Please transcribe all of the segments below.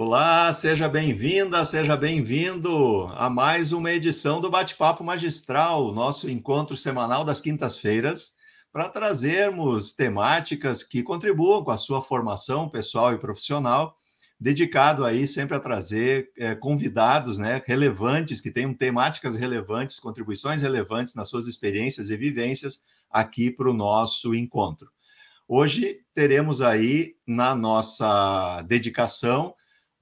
Olá, seja bem-vinda, seja bem-vindo a mais uma edição do Bate-Papo Magistral, nosso encontro semanal das quintas-feiras, para trazermos temáticas que contribuam com a sua formação pessoal e profissional, dedicado aí sempre a trazer é, convidados né, relevantes, que tenham temáticas relevantes, contribuições relevantes nas suas experiências e vivências aqui para o nosso encontro. Hoje teremos aí na nossa dedicação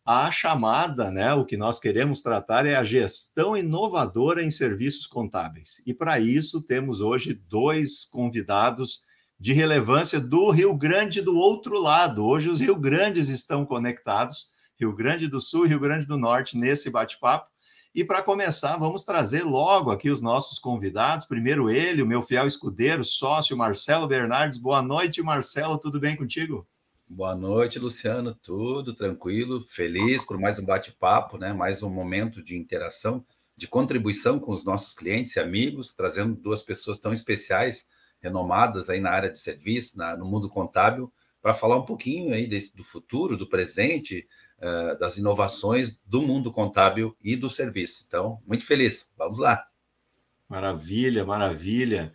a chamada, né? O que nós queremos tratar é a gestão inovadora em serviços contábeis. E para isso temos hoje dois convidados de relevância do Rio Grande do outro lado. Hoje os Rio Grandes estão conectados, Rio Grande do Sul e Rio Grande do Norte nesse bate-papo. E para começar, vamos trazer logo aqui os nossos convidados. Primeiro ele, o meu fiel escudeiro, sócio Marcelo Bernardes. Boa noite, Marcelo, tudo bem contigo? Boa noite, Luciano. Tudo tranquilo, feliz por mais um bate-papo, né? Mais um momento de interação, de contribuição com os nossos clientes e amigos, trazendo duas pessoas tão especiais, renomadas aí na área de serviço, na, no mundo contábil, para falar um pouquinho aí desse, do futuro, do presente, uh, das inovações do mundo contábil e do serviço. Então, muito feliz. Vamos lá. Maravilha, maravilha.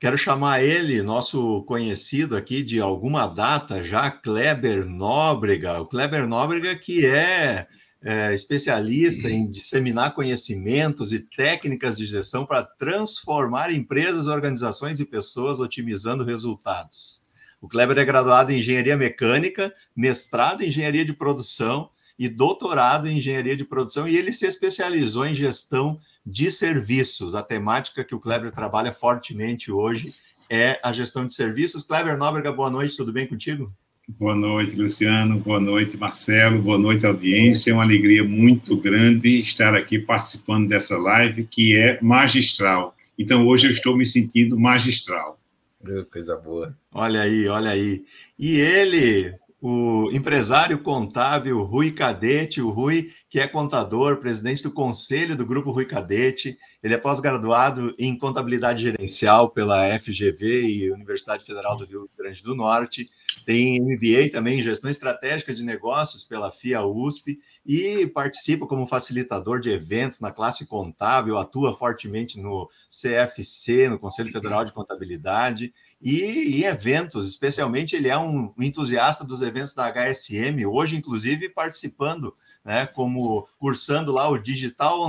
Quero chamar ele, nosso conhecido aqui de alguma data já, Kleber Nóbrega. O Kleber Nóbrega, que é, é especialista em disseminar conhecimentos e técnicas de gestão para transformar empresas, organizações e pessoas, otimizando resultados. O Kleber é graduado em engenharia mecânica, mestrado em engenharia de produção e doutorado em engenharia de produção, e ele se especializou em gestão de serviços. A temática que o Kleber trabalha fortemente hoje é a gestão de serviços. Kleber Nóbrega, boa noite, tudo bem contigo? Boa noite, Luciano. Boa noite, Marcelo. Boa noite, audiência. É uma alegria muito grande estar aqui participando dessa live que é magistral. Então, hoje eu estou me sentindo magistral. Coisa boa. Olha aí, olha aí. E ele, o empresário contábil Rui Cadete, o Rui, que é contador, presidente do conselho do Grupo Rui Cadete. Ele é pós-graduado em contabilidade gerencial pela FGV e Universidade Federal do Rio Grande do Norte. Tem MBA também em gestão estratégica de negócios pela FIA USP e participa como facilitador de eventos na classe contábil, atua fortemente no CFC, no Conselho Federal de Contabilidade e em eventos, especialmente ele é um entusiasta dos eventos da HSM, hoje inclusive participando, né, como cursando lá o Digital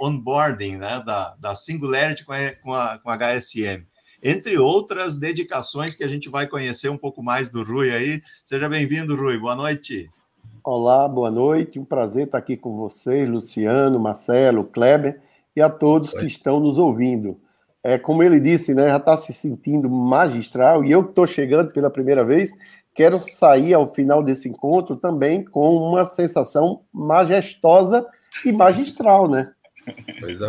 Onboarding, né, da, da Singularity com a, com, a, com a HSM. Entre outras dedicações que a gente vai conhecer um pouco mais do Rui aí. Seja bem-vindo, Rui, boa noite. Olá, boa noite, um prazer estar aqui com vocês, Luciano, Marcelo, Kleber e a todos Oi. que estão nos ouvindo é, como ele disse, né, já está se sentindo magistral, e eu que estou chegando pela primeira vez, quero sair ao final desse encontro também com uma sensação majestosa e magistral, né?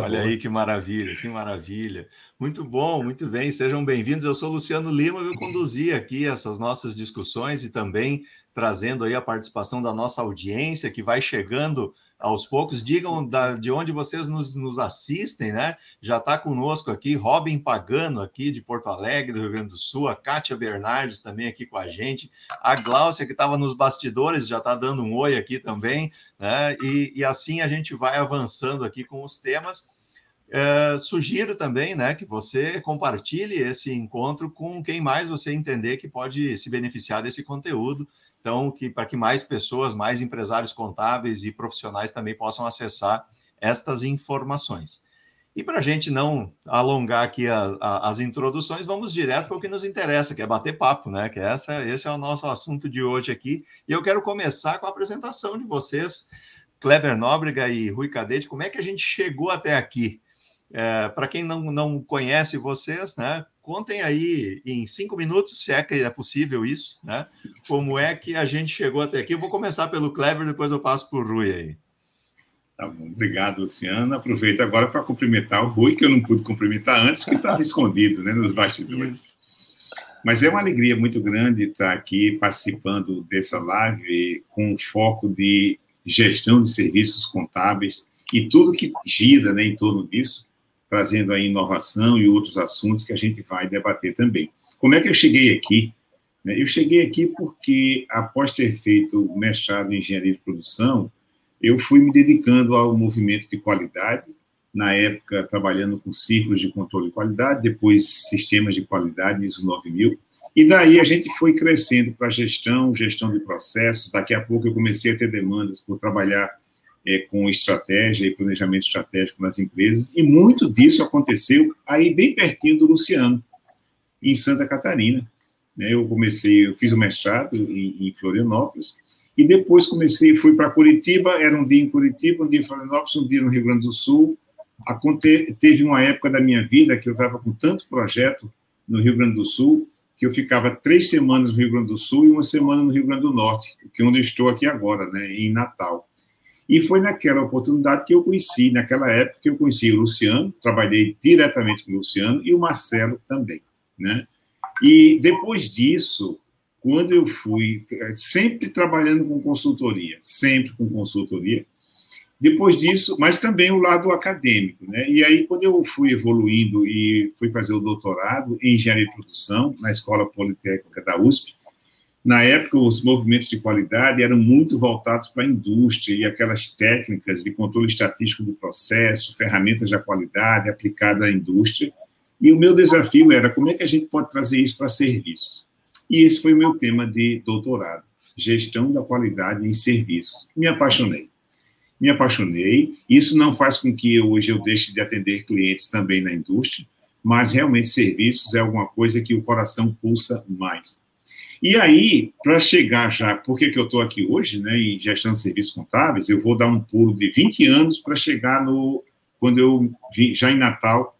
Olha aí que maravilha, que maravilha. Muito bom, muito bem, sejam bem-vindos. Eu sou Luciano Lima, eu conduzi aqui essas nossas discussões e também trazendo aí a participação da nossa audiência que vai chegando aos poucos. Digam da, de onde vocês nos, nos assistem, né? Já está conosco aqui Robin Pagano, aqui de Porto Alegre, do Rio Grande do Sul, a Kátia Bernardes também aqui com a gente, a Gláucia, que estava nos bastidores, já está dando um oi aqui também, né? E, e assim a gente vai avançando aqui com os temas. É, sugiro também né, que você compartilhe esse encontro com quem mais você entender que pode se beneficiar desse conteúdo. Então, que para que mais pessoas, mais empresários contábeis e profissionais também possam acessar estas informações. E para a gente não alongar aqui a, a, as introduções, vamos direto para o que nos interessa, que é bater papo, né? Que essa, esse é o nosso assunto de hoje aqui. E eu quero começar com a apresentação de vocês, Kleber Nóbrega e Rui Cadete. Como é que a gente chegou até aqui? É, para quem não, não conhece vocês, né? Contem aí em cinco minutos, se é que é possível isso, né? Como é que a gente chegou até aqui? Eu vou começar pelo Clever, depois eu passo para o Rui aí. Tá bom, obrigado, Luciano. Aproveito agora para cumprimentar o Rui, que eu não pude cumprimentar antes, que estava escondido né, nos bastidores. Isso. Mas é uma alegria muito grande estar aqui participando dessa live com foco de gestão de serviços contábeis e tudo que gira né, em torno disso trazendo a inovação e outros assuntos que a gente vai debater também. Como é que eu cheguei aqui? Né? Eu cheguei aqui porque, após ter feito mestrado em engenharia de produção, eu fui me dedicando ao movimento de qualidade, na época trabalhando com círculos de controle de qualidade, depois sistemas de qualidade, ISO 9000, e daí a gente foi crescendo para gestão, gestão de processos. Daqui a pouco eu comecei a ter demandas por trabalhar é, com estratégia e planejamento estratégico nas empresas, e muito disso aconteceu aí bem pertinho do Luciano, em Santa Catarina. Né? Eu comecei, eu fiz o mestrado em, em Florianópolis, e depois comecei, fui para Curitiba, era um dia em Curitiba, um dia em Florianópolis, um dia no Rio Grande do Sul. Aconte, teve uma época da minha vida que eu estava com tanto projeto no Rio Grande do Sul, que eu ficava três semanas no Rio Grande do Sul e uma semana no Rio Grande do Norte, que é onde eu estou aqui agora, né, em Natal. E foi naquela oportunidade que eu conheci, naquela época que eu conheci o Luciano, trabalhei diretamente com o Luciano e o Marcelo também, né? E depois disso, quando eu fui, sempre trabalhando com consultoria, sempre com consultoria, depois disso, mas também o lado acadêmico, né? E aí, quando eu fui evoluindo e fui fazer o doutorado em engenharia de produção na Escola Politécnica da USP, na época, os movimentos de qualidade eram muito voltados para a indústria e aquelas técnicas de controle estatístico do processo, ferramentas da qualidade aplicada à indústria. E o meu desafio era como é que a gente pode trazer isso para serviços. E esse foi o meu tema de doutorado, gestão da qualidade em serviços. Me apaixonei. Me apaixonei. Isso não faz com que hoje eu deixe de atender clientes também na indústria, mas realmente serviços é alguma coisa que o coração pulsa mais. E aí, para chegar já, por que, que eu estou aqui hoje, né, em gestão de serviços contábeis, eu vou dar um pulo de 20 anos para chegar no. Quando eu vim, já em Natal,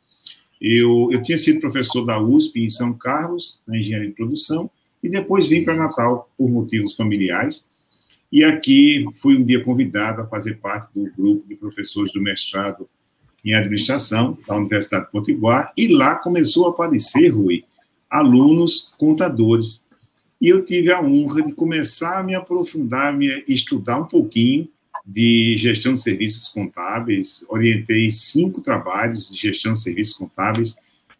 eu, eu tinha sido professor da USP em São Carlos, na engenharia de produção, e depois vim para Natal por motivos familiares. E aqui fui um dia convidado a fazer parte do grupo de professores do mestrado em administração da Universidade de Potiguar, e lá começou a aparecer, Rui, alunos contadores e eu tive a honra de começar a me aprofundar, me estudar um pouquinho de gestão de serviços contábeis. Orientei cinco trabalhos de gestão de serviços contábeis,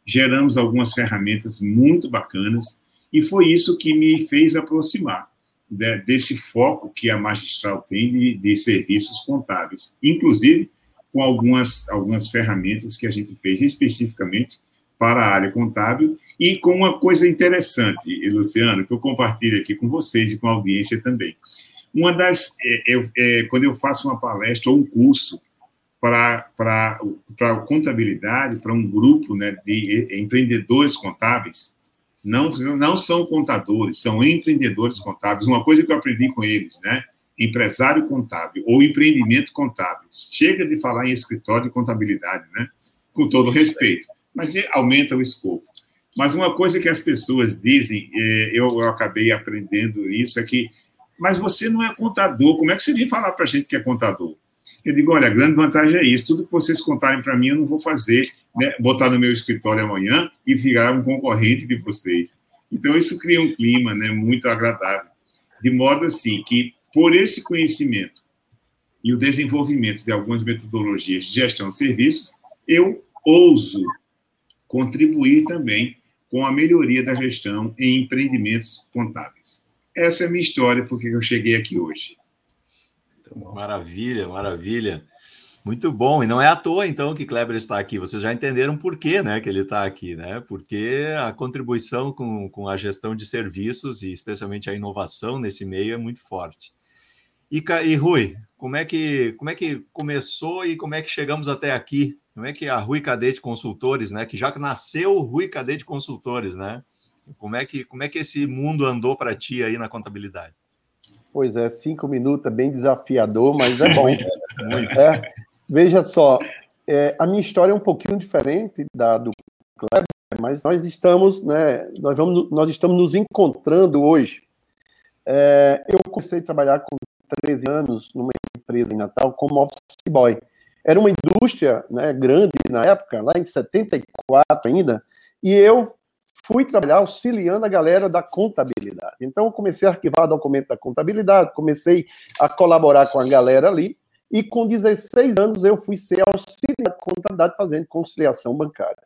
geramos algumas ferramentas muito bacanas, e foi isso que me fez aproximar de, desse foco que a magistral tem de, de serviços contábeis, inclusive com algumas, algumas ferramentas que a gente fez especificamente para a área contábil e com uma coisa interessante, Luciano, que eu compartilho aqui com vocês e com a audiência também. Uma das. É, é, é quando eu faço uma palestra ou um curso para contabilidade, para um grupo né, de empreendedores contábeis, não, não são contadores, são empreendedores contábeis. Uma coisa que eu aprendi com eles, né? Empresário contábil ou empreendimento contábil. Chega de falar em escritório de contabilidade, né? Com todo respeito, mas aumenta o escopo. Mas uma coisa que as pessoas dizem, é, eu, acabei aprendendo isso, é que, mas você não é contador, como é que você vem falar para a gente que é contador? Eu digo, olha, a grande vantagem é isso, tudo que vocês contarem para mim eu não vou fazer, né, botar no meu escritório amanhã e virar um concorrente de vocês. Então, isso cria um clima né, muito agradável, de modo assim que, por esse conhecimento e o desenvolvimento de algumas metodologias de gestão de serviços, eu ouso contribuir também com a melhoria da gestão em empreendimentos contábeis. Essa é a minha história, porque eu cheguei aqui hoje. Maravilha, maravilha. Muito bom. E não é à toa, então, que Kleber está aqui. Vocês já entenderam por quê né, que ele está aqui, né? Porque a contribuição com, com a gestão de serviços e especialmente a inovação nesse meio é muito forte. E, e Rui, como é, que, como é que começou e como é que chegamos até aqui como é que a Rui Cadete Consultores, né? Que já nasceu o Rui Cadete Consultores, né? Como é que, como é que esse mundo andou para ti aí na contabilidade? Pois é, cinco minutos é bem desafiador, mas é bom. muito, muito. É, veja só, é, a minha história é um pouquinho diferente da do Kleber, mas nós estamos, né? Nós vamos, nós estamos nos encontrando hoje. É, eu comecei a trabalhar com 13 anos numa empresa em Natal como office boy. Era uma indústria né, grande na época, lá em 74 ainda, e eu fui trabalhar auxiliando a galera da contabilidade. Então, eu comecei a arquivar documento da contabilidade, comecei a colaborar com a galera ali, e com 16 anos eu fui ser auxiliar de contabilidade fazendo conciliação bancária.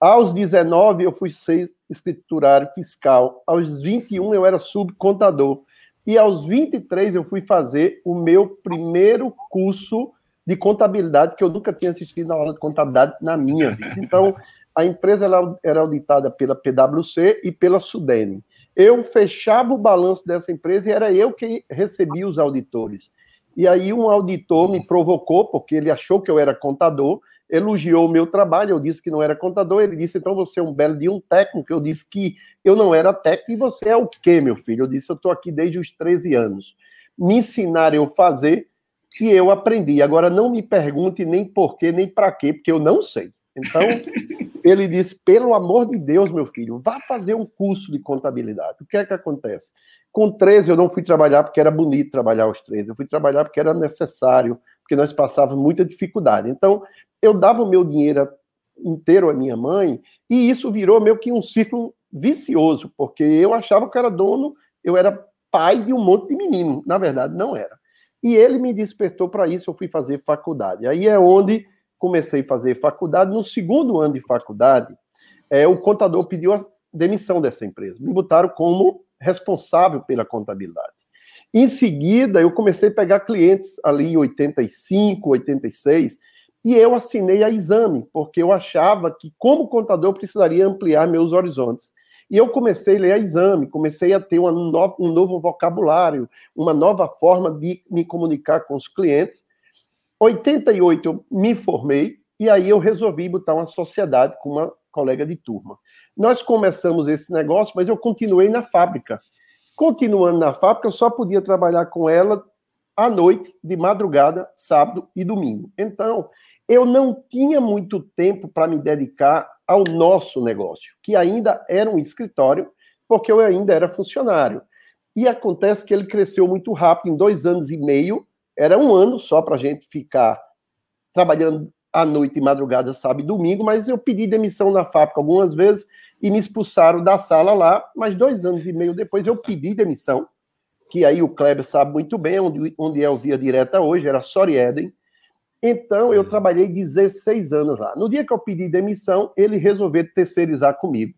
Aos 19, eu fui ser escriturário fiscal. Aos 21, eu era subcontador. E aos 23, eu fui fazer o meu primeiro curso de contabilidade, que eu nunca tinha assistido na aula de contabilidade na minha vida. Então, a empresa era auditada pela PwC e pela Sudene. Eu fechava o balanço dessa empresa e era eu que recebia os auditores. E aí um auditor me provocou, porque ele achou que eu era contador, elogiou o meu trabalho, eu disse que não era contador, ele disse, então você é um belo de um técnico, eu disse que eu não era técnico, e você é o quê, meu filho? Eu disse, eu estou aqui desde os 13 anos. Me ensinaram a fazer, e eu aprendi. Agora não me pergunte nem por quê, nem para quê, porque eu não sei. Então, ele disse, pelo amor de Deus, meu filho, vá fazer um curso de contabilidade. O que é que acontece? Com 13 eu não fui trabalhar porque era bonito trabalhar aos 13, eu fui trabalhar porque era necessário, porque nós passávamos muita dificuldade. Então, eu dava o meu dinheiro inteiro à minha mãe, e isso virou meio que um ciclo vicioso, porque eu achava que era dono, eu era pai de um monte de menino, na verdade não era. E ele me despertou para isso, eu fui fazer faculdade. Aí é onde comecei a fazer faculdade. No segundo ano de faculdade, é, o contador pediu a demissão dessa empresa. Me botaram como responsável pela contabilidade. Em seguida, eu comecei a pegar clientes ali em 85, 86, e eu assinei a exame, porque eu achava que, como contador, eu precisaria ampliar meus horizontes. E eu comecei a ler a exame, comecei a ter um novo vocabulário, uma nova forma de me comunicar com os clientes. 88 eu me formei, e aí eu resolvi botar uma sociedade com uma colega de turma. Nós começamos esse negócio, mas eu continuei na fábrica. Continuando na fábrica, eu só podia trabalhar com ela à noite, de madrugada, sábado e domingo. Então, eu não tinha muito tempo para me dedicar ao nosso negócio, que ainda era um escritório, porque eu ainda era funcionário. E acontece que ele cresceu muito rápido, em dois anos e meio, era um ano só para a gente ficar trabalhando à noite e madrugada, sábado e domingo, mas eu pedi demissão na fábrica algumas vezes e me expulsaram da sala lá, mas dois anos e meio depois eu pedi demissão, que aí o Kleber sabe muito bem, onde, onde é o Via Direta hoje, era Sorieden, então, eu trabalhei 16 anos lá. No dia que eu pedi demissão, ele resolveu terceirizar comigo.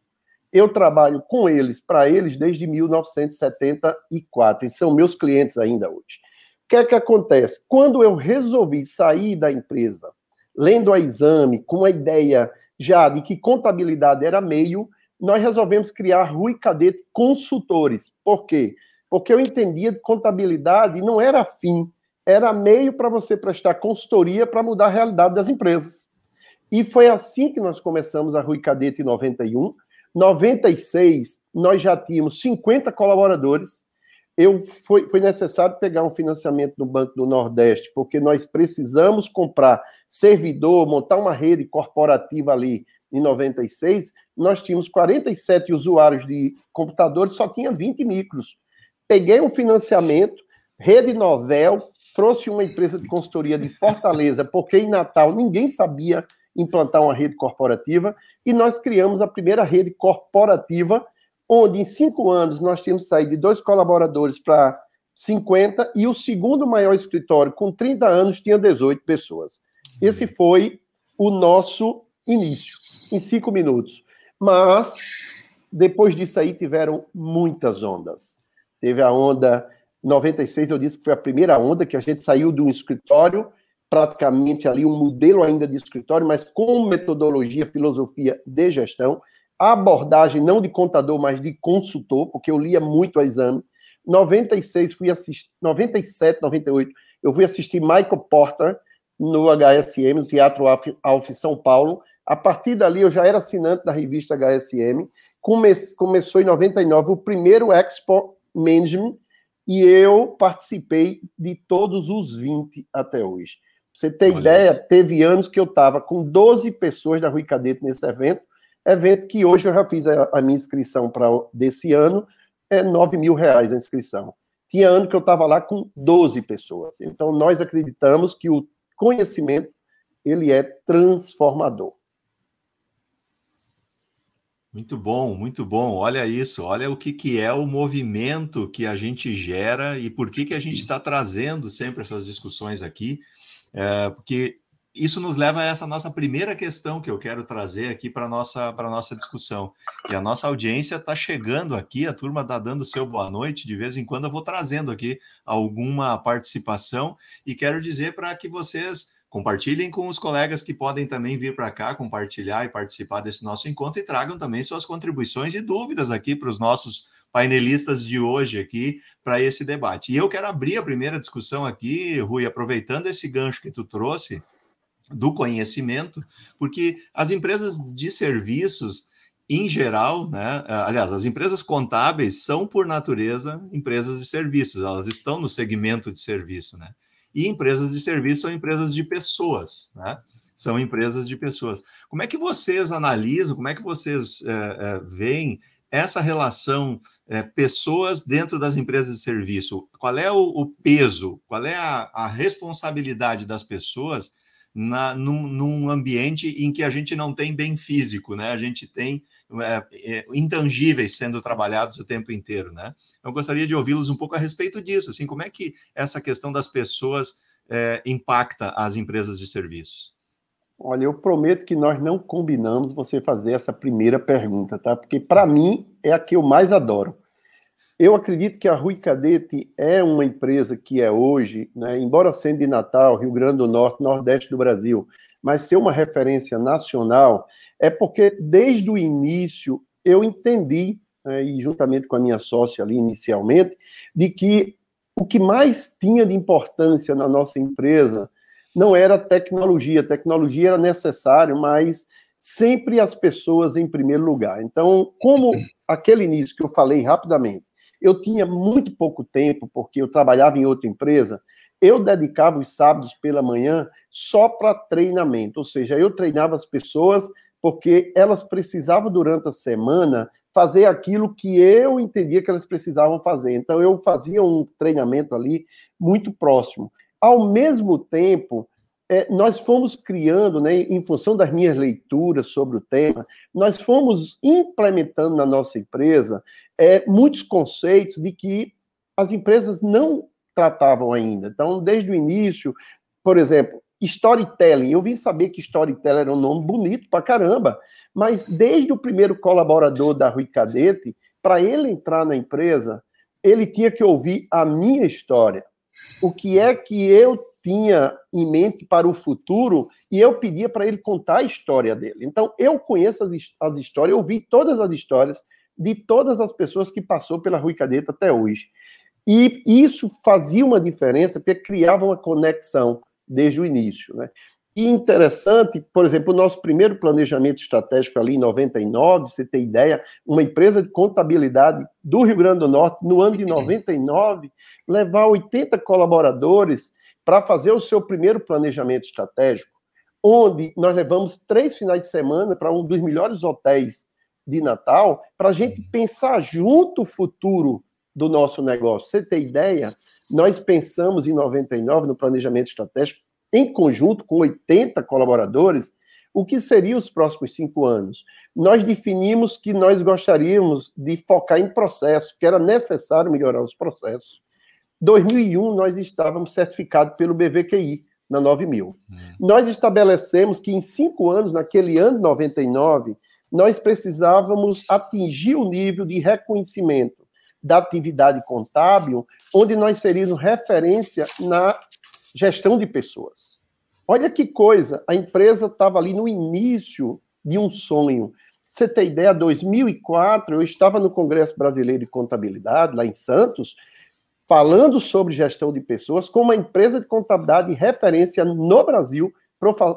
Eu trabalho com eles, para eles, desde 1974, e são meus clientes ainda hoje. O que é que acontece? Quando eu resolvi sair da empresa, lendo a exame, com a ideia já de que contabilidade era meio, nós resolvemos criar Rui Cadete Consultores. Por quê? Porque eu entendia que contabilidade não era fim, era meio para você prestar consultoria para mudar a realidade das empresas. E foi assim que nós começamos a Rui Cadete em 91. 96, nós já tínhamos 50 colaboradores. Eu foi, foi necessário pegar um financiamento do Banco do Nordeste, porque nós precisamos comprar servidor, montar uma rede corporativa ali em 96. Nós tínhamos 47 usuários de computadores, só tinha 20 micros. Peguei um financiamento, Rede Novel, trouxe uma empresa de consultoria de Fortaleza, porque em Natal ninguém sabia implantar uma rede corporativa, e nós criamos a primeira rede corporativa, onde em cinco anos nós tínhamos saído de dois colaboradores para 50, e o segundo maior escritório, com 30 anos, tinha 18 pessoas. Esse foi o nosso início, em cinco minutos. Mas, depois disso aí, tiveram muitas ondas. Teve a onda 96 eu disse que foi a primeira onda que a gente saiu de um escritório, praticamente ali um modelo ainda de escritório, mas com metodologia, filosofia de gestão, abordagem não de contador, mas de consultor, porque eu lia muito a exame. 96 fui assistir, 97, 98, eu fui assistir Michael Porter no HSM, no Teatro Alf São Paulo. A partir dali eu já era assinante da revista HSM. Come, começou em 99 o primeiro Expo Management, e eu participei de todos os 20 até hoje. Pra você ter Olha ideia, isso. teve anos que eu estava com 12 pessoas da Rui Cadete nesse evento, evento que hoje eu já fiz a, a minha inscrição para desse ano, é 9 mil reais a inscrição. Tinha ano que eu estava lá com 12 pessoas. Então, nós acreditamos que o conhecimento ele é transformador. Muito bom, muito bom. Olha isso, olha o que, que é o movimento que a gente gera e por que, que a gente está trazendo sempre essas discussões aqui, é, porque isso nos leva a essa nossa primeira questão que eu quero trazer aqui para a nossa, nossa discussão. E a nossa audiência está chegando aqui, a turma está dando seu boa noite, de vez em quando eu vou trazendo aqui alguma participação e quero dizer para que vocês compartilhem com os colegas que podem também vir para cá compartilhar e participar desse nosso encontro e tragam também suas contribuições e dúvidas aqui para os nossos painelistas de hoje aqui para esse debate. E eu quero abrir a primeira discussão aqui, Rui, aproveitando esse gancho que tu trouxe do conhecimento, porque as empresas de serviços, em geral, né, aliás, as empresas contábeis são, por natureza, empresas de serviços, elas estão no segmento de serviço, né? E empresas de serviço são empresas de pessoas, né? São empresas de pessoas. Como é que vocês analisam, como é que vocês é, é, veem essa relação é, pessoas dentro das empresas de serviço? Qual é o, o peso, qual é a, a, responsabilidade das pessoas na, num, num, ambiente em que a gente não tem bem físico, né? A gente tem é, é, intangíveis sendo trabalhados o tempo inteiro, né? Eu gostaria de ouvi-los um pouco a respeito disso, assim, como é que essa questão das pessoas é, impacta as empresas de serviços? Olha, eu prometo que nós não combinamos você fazer essa primeira pergunta, tá? Porque para mim é a que eu mais adoro. Eu acredito que a Rui Cadete é uma empresa que é hoje, né, embora sendo de Natal, Rio Grande do Norte, Nordeste do Brasil, mas ser uma referência nacional, é porque desde o início eu entendi, né, e juntamente com a minha sócia ali inicialmente, de que o que mais tinha de importância na nossa empresa não era tecnologia, tecnologia era necessário, mas sempre as pessoas em primeiro lugar. Então, como aquele início que eu falei rapidamente, eu tinha muito pouco tempo, porque eu trabalhava em outra empresa, eu dedicava os sábados pela manhã só para treinamento, ou seja, eu treinava as pessoas porque elas precisavam durante a semana fazer aquilo que eu entendia que elas precisavam fazer. Então eu fazia um treinamento ali muito próximo. Ao mesmo tempo, é, nós fomos criando, né, em função das minhas leituras sobre o tema, nós fomos implementando na nossa empresa é, muitos conceitos de que as empresas não tratavam ainda. Então, desde o início, por exemplo, storytelling. Eu vim saber que storytelling era um nome bonito pra caramba, mas desde o primeiro colaborador da Rui Cadete, para ele entrar na empresa, ele tinha que ouvir a minha história o que é que eu tinha em mente para o futuro e eu pedia para ele contar a história dele. Então, eu conheço as, as histórias, eu vi todas as histórias de todas as pessoas que passou pela Rui Cadeta até hoje. E isso fazia uma diferença, porque criava uma conexão desde o início. Né? E interessante, por exemplo, o nosso primeiro planejamento estratégico ali em 99, você tem ideia, uma empresa de contabilidade do Rio Grande do Norte, no ano de 99, levar 80 colaboradores para fazer o seu primeiro planejamento estratégico, onde nós levamos três finais de semana para um dos melhores hotéis de Natal, para a gente pensar junto o futuro do nosso negócio. Você tem ideia? Nós pensamos em 99 no planejamento estratégico em conjunto com 80 colaboradores, o que seriam os próximos cinco anos? Nós definimos que nós gostaríamos de focar em processos, que era necessário melhorar os processos. 2001, nós estávamos certificados pelo BVQI, na 9000. Uhum. Nós estabelecemos que em cinco anos, naquele ano 99, nós precisávamos atingir o nível de reconhecimento da atividade contábil, onde nós seríamos referência na gestão de pessoas. Olha que coisa, a empresa estava ali no início de um sonho. Você tem ideia, 2004, eu estava no Congresso Brasileiro de Contabilidade, lá em Santos, falando sobre gestão de pessoas, com uma empresa de contabilidade de referência no Brasil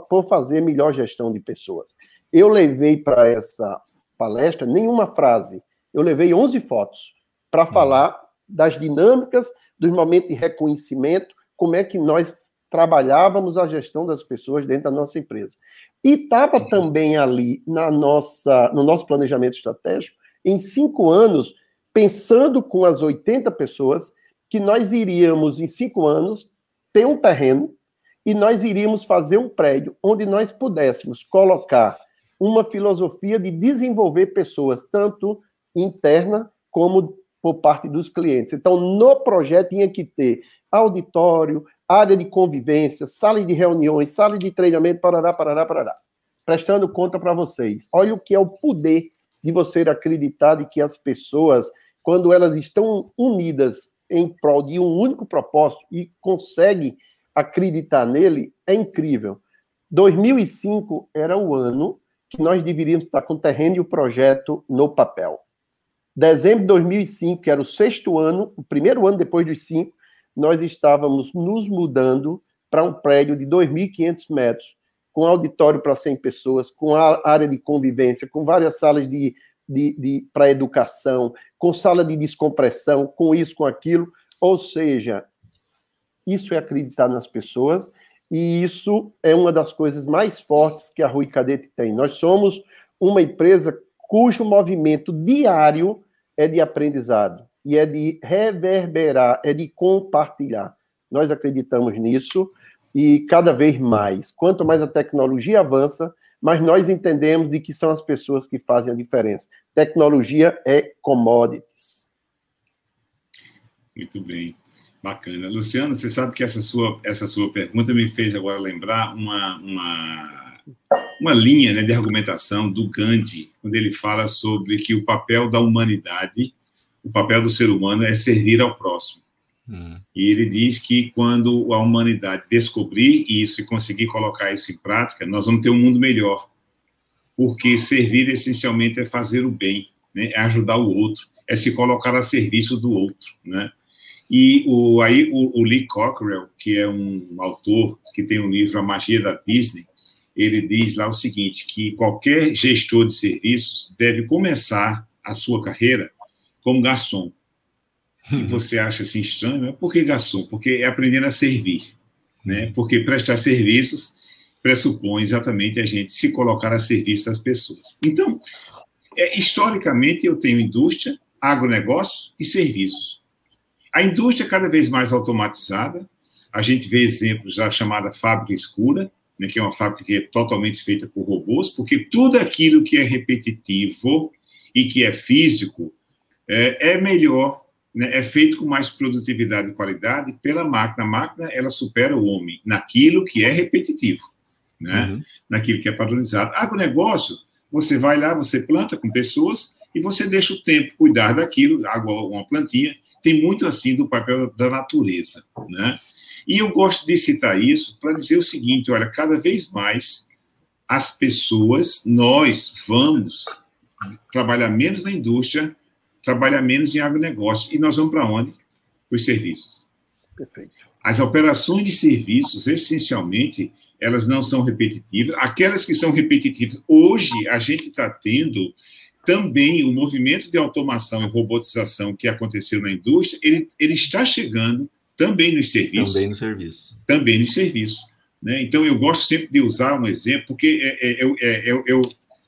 por fazer melhor gestão de pessoas. Eu levei para essa palestra nenhuma frase, eu levei 11 fotos para uhum. falar das dinâmicas, dos momentos de reconhecimento, como é que nós trabalhávamos a gestão das pessoas dentro da nossa empresa. E estava uhum. também ali na nossa, no nosso planejamento estratégico, em cinco anos, pensando com as 80 pessoas, que nós iríamos, em cinco anos, ter um terreno e nós iríamos fazer um prédio onde nós pudéssemos colocar uma filosofia de desenvolver pessoas, tanto interna como por parte dos clientes. Então, no projeto tinha que ter auditório, área de convivência, sala de reuniões, sala de treinamento, parará, parará, parará. Prestando conta para vocês. Olha o que é o poder de você acreditar de que as pessoas, quando elas estão unidas em prol de um único propósito e conseguem acreditar nele, é incrível. 2005 era o ano que nós deveríamos estar com o terreno e o projeto no papel. Dezembro de 2005, que era o sexto ano, o primeiro ano depois dos cinco, nós estávamos nos mudando para um prédio de 2.500 metros, com auditório para 100 pessoas, com área de convivência, com várias salas de, de, de para educação, com sala de descompressão, com isso, com aquilo. Ou seja, isso é acreditar nas pessoas e isso é uma das coisas mais fortes que a Rui Cadete tem. Nós somos uma empresa cujo movimento diário é de aprendizado e é de reverberar, é de compartilhar. Nós acreditamos nisso e cada vez mais. Quanto mais a tecnologia avança, mais nós entendemos de que são as pessoas que fazem a diferença. Tecnologia é commodities. Muito bem. Bacana. Luciano, você sabe que essa sua, essa sua pergunta me fez agora lembrar uma, uma, uma linha né, de argumentação do Gandhi, quando ele fala sobre que o papel da humanidade o papel do ser humano é servir ao próximo. Hum. E ele diz que quando a humanidade descobrir isso e conseguir colocar isso em prática, nós vamos ter um mundo melhor. Porque servir essencialmente é fazer o bem, né? é ajudar o outro, é se colocar a serviço do outro. Né? E o, aí o, o Lee Cockrell, que é um autor que tem um livro A Magia da Disney, ele diz lá o seguinte, que qualquer gestor de serviços deve começar a sua carreira como garçom. E uhum. você acha assim estranho, né? por que garçom? Porque é aprendendo a servir, né? Porque prestar serviços pressupõe exatamente a gente se colocar a serviço das pessoas. Então, é, historicamente, eu tenho indústria, agronegócio e serviços. A indústria é cada vez mais automatizada, a gente vê exemplos da chamada fábrica escura, né, que é uma fábrica que é totalmente feita por robôs, porque tudo aquilo que é repetitivo e que é físico é, é melhor, né, é feito com mais produtividade e qualidade pela máquina. A máquina ela supera o homem naquilo que é repetitivo, né? Uhum. naquilo que é padronizado. Agronegócio, você vai lá, você planta com pessoas e você deixa o tempo cuidar daquilo, água, uma plantinha. Tem muito assim do papel da natureza, né? E eu gosto de citar isso para dizer o seguinte: olha, cada vez mais as pessoas, nós vamos trabalhar menos na indústria trabalha menos em agronegócio. E nós vamos para onde? Os serviços. Perfeito. As operações de serviços, essencialmente, elas não são repetitivas. Aquelas que são repetitivas, hoje a gente está tendo também o movimento de automação e robotização que aconteceu na indústria, ele, ele está chegando também nos serviços. Também nos serviços. Também nos serviços. Né? Então, eu gosto sempre de usar um exemplo, porque é, é, é, é, eu,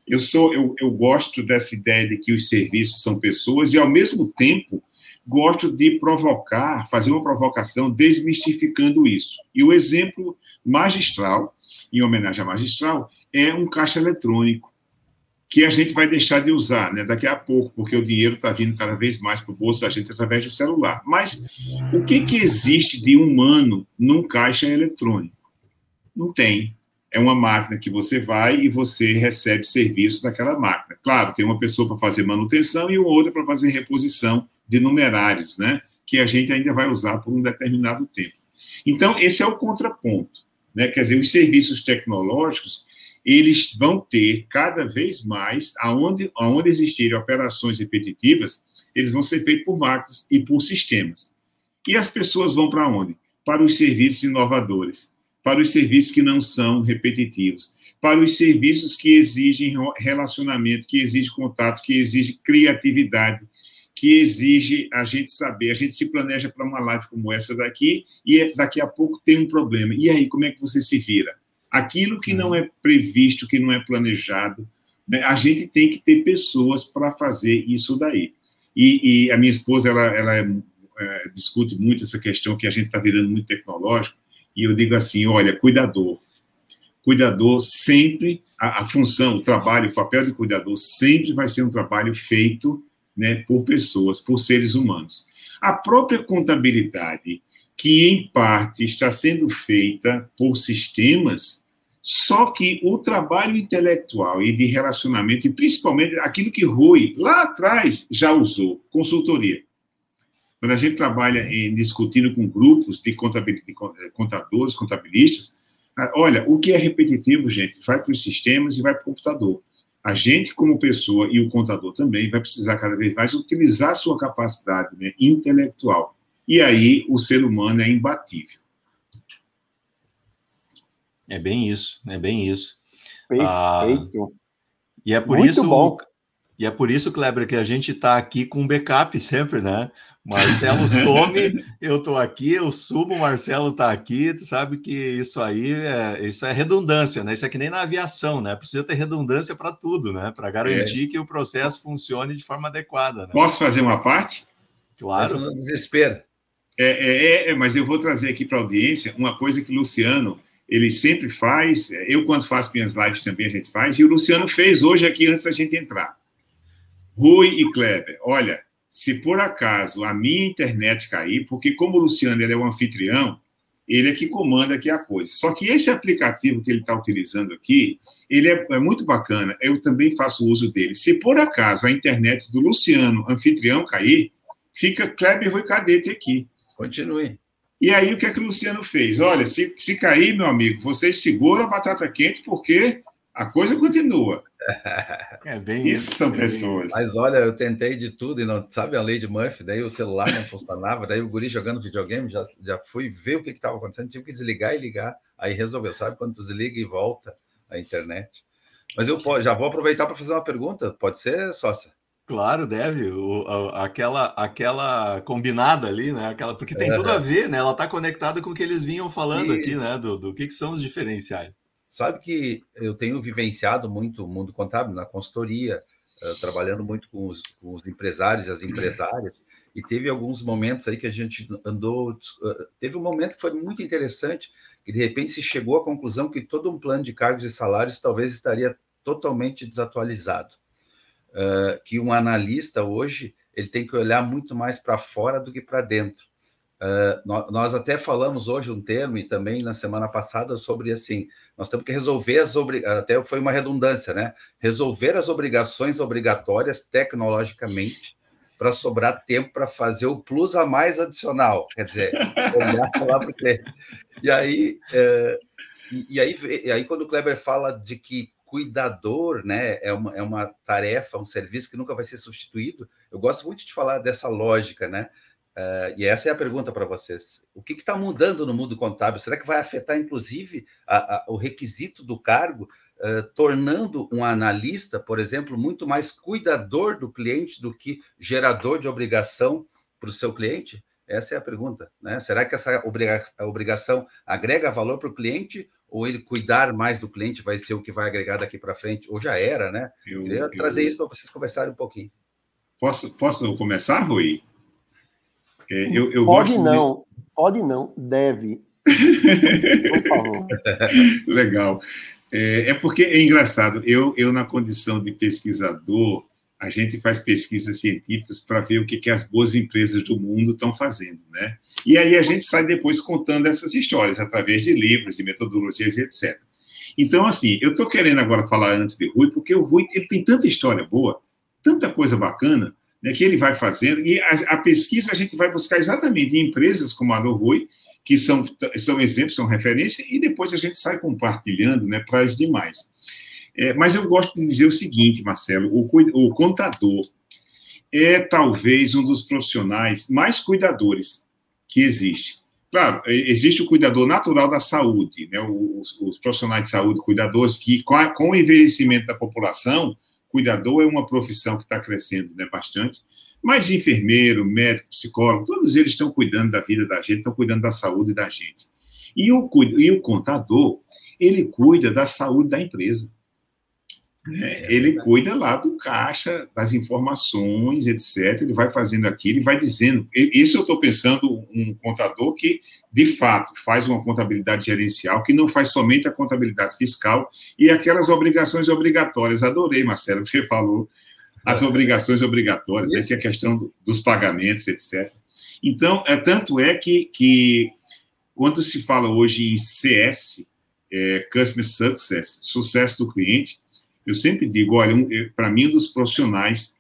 eu sou, eu, eu gosto dessa ideia de que os serviços são pessoas e, ao mesmo tempo, gosto de provocar, fazer uma provocação desmistificando isso. E o exemplo magistral, em homenagem a magistral, é um caixa eletrônico que a gente vai deixar de usar né, daqui a pouco, porque o dinheiro está vindo cada vez mais para o bolso da gente através do celular. Mas o que, que existe de humano num caixa eletrônico? Não tem é uma máquina que você vai e você recebe serviço daquela máquina. Claro, tem uma pessoa para fazer manutenção e outra para fazer reposição de numerários, né? Que a gente ainda vai usar por um determinado tempo. Então, esse é o contraponto, né? Quer dizer, os serviços tecnológicos eles vão ter cada vez mais, aonde, aonde existirem operações repetitivas, eles vão ser feitos por máquinas e por sistemas. E as pessoas vão para onde? Para os serviços inovadores para os serviços que não são repetitivos, para os serviços que exigem relacionamento, que exigem contato, que exigem criatividade, que exige a gente saber. A gente se planeja para uma live como essa daqui e é, daqui a pouco tem um problema. E aí, como é que você se vira? Aquilo que não é previsto, que não é planejado, né, a gente tem que ter pessoas para fazer isso daí. E, e, a minha esposa, ela, ela é, é, discute muito essa questão que a gente está virando muito tecnológico, e eu digo assim: olha, cuidador. Cuidador sempre, a, a função, o trabalho, o papel de cuidador sempre vai ser um trabalho feito né, por pessoas, por seres humanos. A própria contabilidade que, em parte, está sendo feita por sistemas, só que o trabalho intelectual e de relacionamento, e principalmente aquilo que Rui, lá atrás, já usou, consultoria. Quando a gente trabalha em discutindo com grupos de contadores, contabilistas, olha, o que é repetitivo, gente, vai para os sistemas e vai para o computador. A gente, como pessoa, e o contador também, vai precisar cada vez mais utilizar a sua capacidade né, intelectual e aí o ser humano é imbatível. É bem isso, é bem isso. Perfeito. Ah, e é por Muito isso, bom. e é por isso, Kleber, que a gente está aqui com backup sempre, né? Marcelo some, eu estou aqui, eu subo, o Marcelo está aqui, tu sabe que isso aí é, isso é redundância, né? Isso é que nem na aviação, né? Precisa ter redundância para tudo, né? Para garantir é. que o processo funcione de forma adequada. Né? Posso fazer uma parte? Claro. no desespero. É, é, é, é, mas eu vou trazer aqui para a audiência uma coisa que o Luciano ele sempre faz. Eu, quando faço minhas lives, também a gente faz, e o Luciano fez hoje aqui antes da gente entrar. Rui e Kleber, olha, se por acaso a minha internet cair, porque como o Luciano é o anfitrião, ele é que comanda aqui a coisa. Só que esse aplicativo que ele está utilizando aqui, ele é, é, muito bacana, eu também faço uso dele. Se por acaso a internet do Luciano, anfitrião, cair, fica Kleber Rui Cadete aqui. Continue. E aí, o que é que o Luciano fez? Olha, se, se cair, meu amigo, vocês seguram a batata quente, porque a coisa continua. É bem isso. são é pessoas. Mas olha, eu tentei de tudo e não sabe a lei de Murphy, daí o celular não funcionava, daí o guri jogando videogame, já, já fui ver o que estava acontecendo, tive que desligar e ligar, aí resolveu, sabe quando desliga e volta a internet. Mas eu já vou aproveitar para fazer uma pergunta, pode ser, sócia? Claro, deve. O, a, aquela, aquela combinada ali, né? Aquela, porque tem tudo a ver, né? Ela está conectada com o que eles vinham falando e... aqui, né? Do, do que, que são os diferenciais. Sabe que eu tenho vivenciado muito o mundo contábil na consultoria, uh, trabalhando muito com os, com os, empresários e as empresárias, e teve alguns momentos aí que a gente andou. Uh, teve um momento que foi muito interessante, que de repente se chegou à conclusão que todo um plano de cargos e salários talvez estaria totalmente desatualizado uh, que um analista hoje ele tem que olhar muito mais para fora do que para dentro. Uh, nós, até falamos hoje um termo e também na semana passada sobre assim, nós temos que resolver as até foi uma redundância, né? Resolver as obrigações obrigatórias tecnologicamente para sobrar tempo para fazer o plus a mais adicional, quer dizer, olhar lá para E aí, uh, e, e, aí, e aí quando o Kleber fala de que cuidador, né? É uma, é uma tarefa, um serviço que nunca vai ser substituído. Eu gosto muito de falar dessa lógica, né? Uh, e essa é a pergunta para vocês. O que está mudando no mundo contábil? Será que vai afetar, inclusive, a, a, o requisito do cargo, uh, tornando um analista, por exemplo, muito mais cuidador do cliente do que gerador de obrigação para o seu cliente? Essa é a pergunta. Né? Será que essa obrigação agrega valor para o cliente ou ele cuidar mais do cliente vai ser o que vai agregar daqui para frente, ou já era, né? Eu, Queria eu, trazer isso para vocês conversarem um pouquinho. Posso, posso começar, Rui? É, eu, eu pode não, de... pode não, deve. Por favor. Legal. É, é, porque é engraçado, eu, eu, na condição de pesquisador, a gente faz pesquisas científicas para ver o que, que as boas empresas do mundo estão fazendo, né? E aí a gente sai depois contando essas histórias através de livros, de metodologias, etc. Então, assim, eu estou querendo agora falar antes de Rui, porque o Rui ele tem tanta história boa, tanta coisa bacana, né, que ele vai fazendo, e a, a, pesquisa a gente vai buscar exatamente em empresas como a do Rui, que são, são exemplos, são referência, e depois a gente sai compartilhando né, para as demais. É, mas eu gosto de dizer o seguinte, Marcelo: o, o contador é talvez um dos profissionais mais cuidadores que existe. Claro, existe o cuidador natural da saúde, né? os, os profissionais de saúde, cuidadores, que com, a, com, o envelhecimento da população, cuidador é uma profissão que está crescendo né, bastante, mas enfermeiro, médico, psicólogo, todos eles estão cuidando da vida da gente, estão cuidando da saúde da gente. E o, e o contador, ele cuida da saúde da empresa. É, ele cuida lá do caixa, das informações, etc. Ele vai fazendo aquilo e vai dizendo. Isso eu estou pensando um contador que, de fato, faz uma contabilidade gerencial, que não faz somente a contabilidade fiscal e aquelas obrigações obrigatórias. Adorei, Marcelo, que você falou, as obrigações obrigatórias, é que é a questão dos pagamentos, etc. Então, é, tanto é que, que quando se fala hoje em CS, é, Customer Success, sucesso do cliente, eu sempre digo, olha, um, para mim, um dos profissionais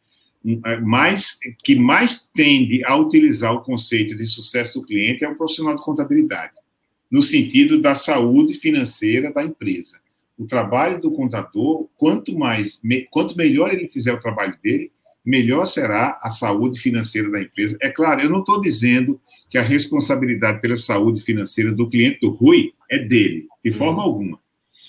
é, mais, que mais tende a utilizar o conceito de sucesso do cliente é o profissional de contabilidade, no sentido da saúde financeira da empresa. O trabalho do contador, quanto mais, me, quanto melhor ele fizer o trabalho dele, melhor será a saúde financeira da empresa. É claro, eu não estou dizendo que a responsabilidade pela saúde financeira do cliente do Rui é dele, de forma uhum. alguma.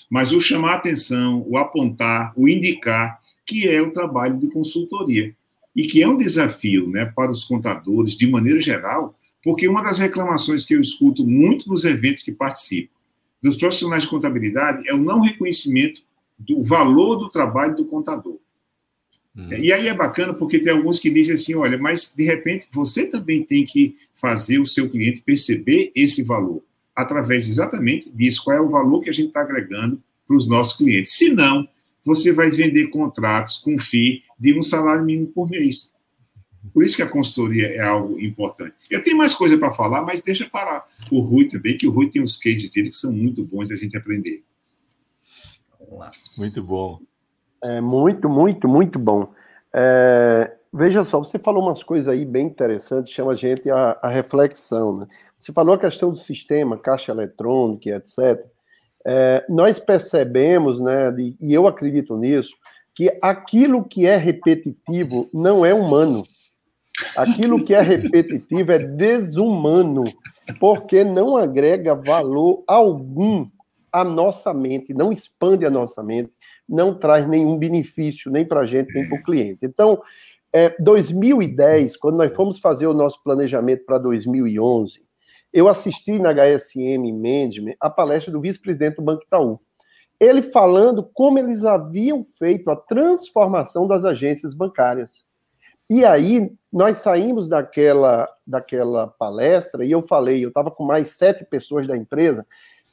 Mas o chamar a atenção, o apontar, o indicar, que é o trabalho de consultoria. E que é um desafio né, para os contadores, de maneira geral, porque uma das reclamações que eu escuto muito nos eventos que participo, dos profissionais de contabilidade, é o não reconhecimento do valor do trabalho do contador. Hum. E aí é bacana porque tem alguns que dizem assim: olha, mas de repente você também tem que fazer o seu cliente perceber esse valor, através exatamente disso, qual é o valor que a gente está agregando para os nossos clientes. Se não, você vai vender contratos com FII de um salário mínimo por mês. Por isso que a consultoria é algo importante. Eu tenho mais coisa para falar, mas deixa para o Rui também, que o Rui tem os cases dele que são muito bons da gente aprender. Vamos lá. Muito bom. É muito, muito, muito bom. É, veja só, você falou umas coisas aí bem interessantes, chama a gente a, a reflexão. Né? Você falou a questão do sistema, caixa eletrônica, etc. É, nós percebemos, né, de, e eu acredito nisso, que aquilo que é repetitivo não é humano. Aquilo que é repetitivo é desumano, porque não agrega valor algum à nossa mente, não expande a nossa mente, não traz nenhum benefício, nem para a gente, nem para o cliente. Então, é, 2010, quando nós fomos fazer o nosso planejamento para 2011, eu assisti na HSM Management a palestra do vice-presidente do Banco Itaú. Ele falando como eles haviam feito a transformação das agências bancárias. E aí, nós saímos daquela, daquela palestra e eu falei, eu estava com mais sete pessoas da empresa,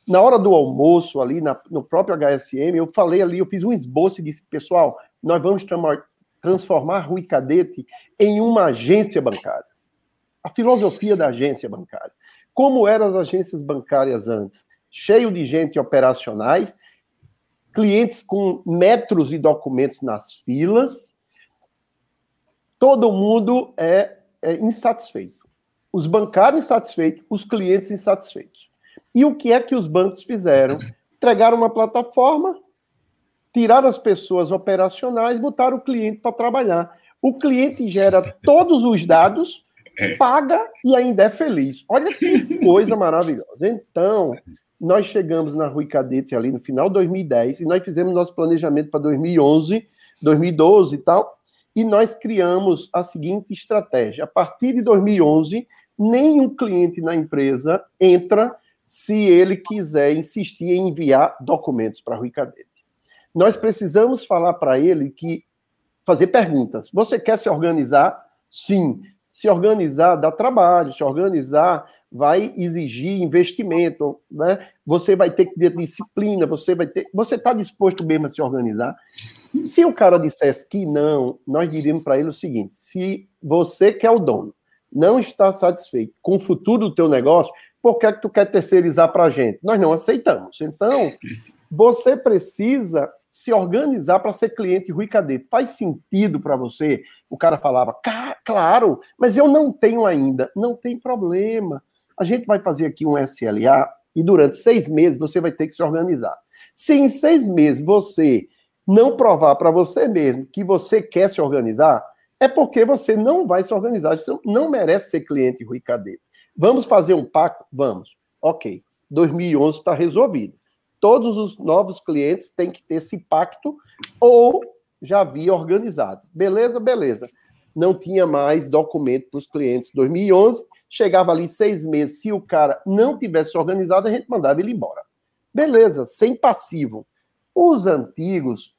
na hora do almoço, ali na, no próprio HSM, eu falei ali, eu fiz um esboço e disse, pessoal, nós vamos transformar Rui Cadete em uma agência bancária. A filosofia da agência bancária. Como eram as agências bancárias antes? Cheio de gente operacionais, clientes com metros de documentos nas filas, todo mundo é, é insatisfeito. Os bancários insatisfeitos, os clientes insatisfeitos. E o que é que os bancos fizeram? Entregaram uma plataforma, tiraram as pessoas operacionais, botaram o cliente para trabalhar. O cliente gera todos os dados, paga e ainda é feliz. Olha que coisa maravilhosa. Então, nós chegamos na Rui Cadete ali no final de 2010 e nós fizemos nosso planejamento para 2011, 2012 e tal, e nós criamos a seguinte estratégia. A partir de 2011, nenhum cliente na empresa entra se ele quiser insistir em enviar documentos para Rui Cadete. Nós precisamos falar para ele que fazer perguntas. Você quer se organizar? Sim. Se organizar dá trabalho, se organizar vai exigir investimento, né? Você vai ter que ter disciplina, você vai ter, você está disposto mesmo a se organizar? Se o cara dissesse que não, nós diríamos para ele o seguinte: se você que é o dono não está satisfeito com o futuro do teu negócio, por que, é que tu quer terceirizar para a gente? Nós não aceitamos. Então, você precisa se organizar para ser cliente Rui Cadete. Faz sentido para você? O cara falava, claro, mas eu não tenho ainda. Não tem problema. A gente vai fazer aqui um SLA e durante seis meses você vai ter que se organizar. Se em seis meses você não provar para você mesmo que você quer se organizar, é porque você não vai se organizar. Você não merece ser cliente Rui Cadete. Vamos fazer um pacto? Vamos. Ok. 2011 está resolvido. Todos os novos clientes têm que ter esse pacto ou já havia organizado. Beleza? Beleza. Não tinha mais documento para os clientes. 2011, chegava ali seis meses. Se o cara não tivesse organizado, a gente mandava ele embora. Beleza, sem passivo. Os antigos,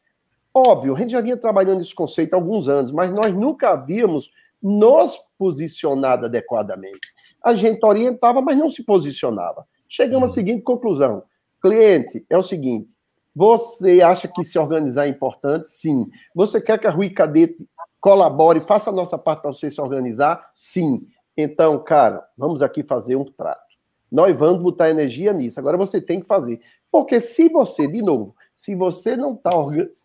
óbvio, a gente já vinha trabalhando esse conceito há alguns anos, mas nós nunca havíamos nos posicionado adequadamente a gente orientava, mas não se posicionava. Chegamos à uhum. seguinte conclusão: cliente, é o seguinte. Você acha que se organizar é importante? Sim. Você quer que a Rui Cadete colabore, faça a nossa parte para você se organizar? Sim. Então, cara, vamos aqui fazer um trato. Nós vamos botar energia nisso. Agora você tem que fazer. Porque se você, de novo, se você não está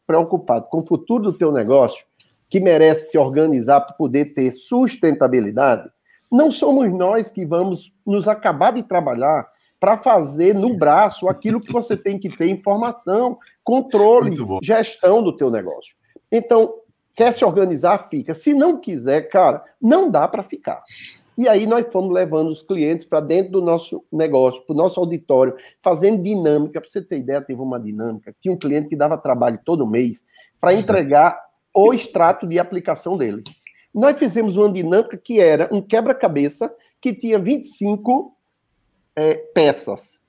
preocupado com o futuro do teu negócio, que merece se organizar para poder ter sustentabilidade, não somos nós que vamos nos acabar de trabalhar para fazer no braço aquilo que você tem que ter informação, controle, gestão do teu negócio. Então, quer se organizar, fica. Se não quiser, cara, não dá para ficar. E aí nós fomos levando os clientes para dentro do nosso negócio, para o nosso auditório, fazendo dinâmica. Para você ter ideia, teve uma dinâmica. Tinha um cliente que dava trabalho todo mês para entregar o extrato de aplicação dele. Nós fizemos uma dinâmica que era um quebra-cabeça que tinha 25 é, peças.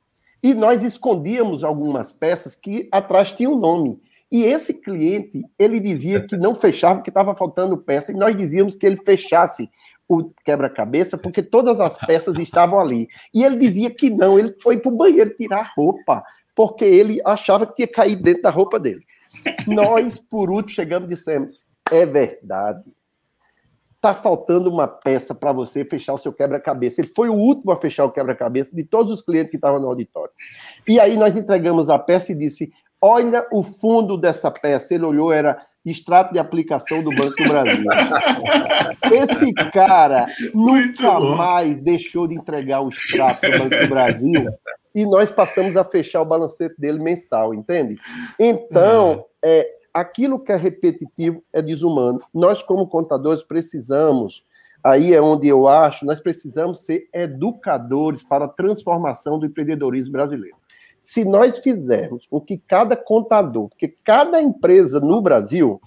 E nós escondíamos algumas peças que atrás tinham um nome. E esse cliente, ele dizia que não fechava, porque estava faltando peça, e nós dizíamos que ele fechasse o quebra-cabeça, porque todas as peças estavam ali. E ele dizia que não, ele foi para o banheiro tirar roupa, porque ele achava que ia cair dentro da roupa dele. Nós, por último, chegamos e dissemos: é verdade. Tá faltando uma peça para você fechar o seu quebra-cabeça. Ele foi o último a fechar o quebra-cabeça de todos os clientes que estavam no auditório. E aí nós entregamos a peça e disse: olha o fundo dessa peça. Ele olhou, era extrato de aplicação do Banco do Brasil. Esse cara nunca mais deixou de entregar o extrato do Banco do Brasil e nós passamos a fechar o balancete dele mensal, entende? Então, é. Aquilo que é repetitivo é desumano. Nós, como contadores, precisamos, aí é onde eu acho, nós precisamos ser educadores para a transformação do empreendedorismo brasileiro se nós fizermos com que cada contador, porque cada empresa no Brasil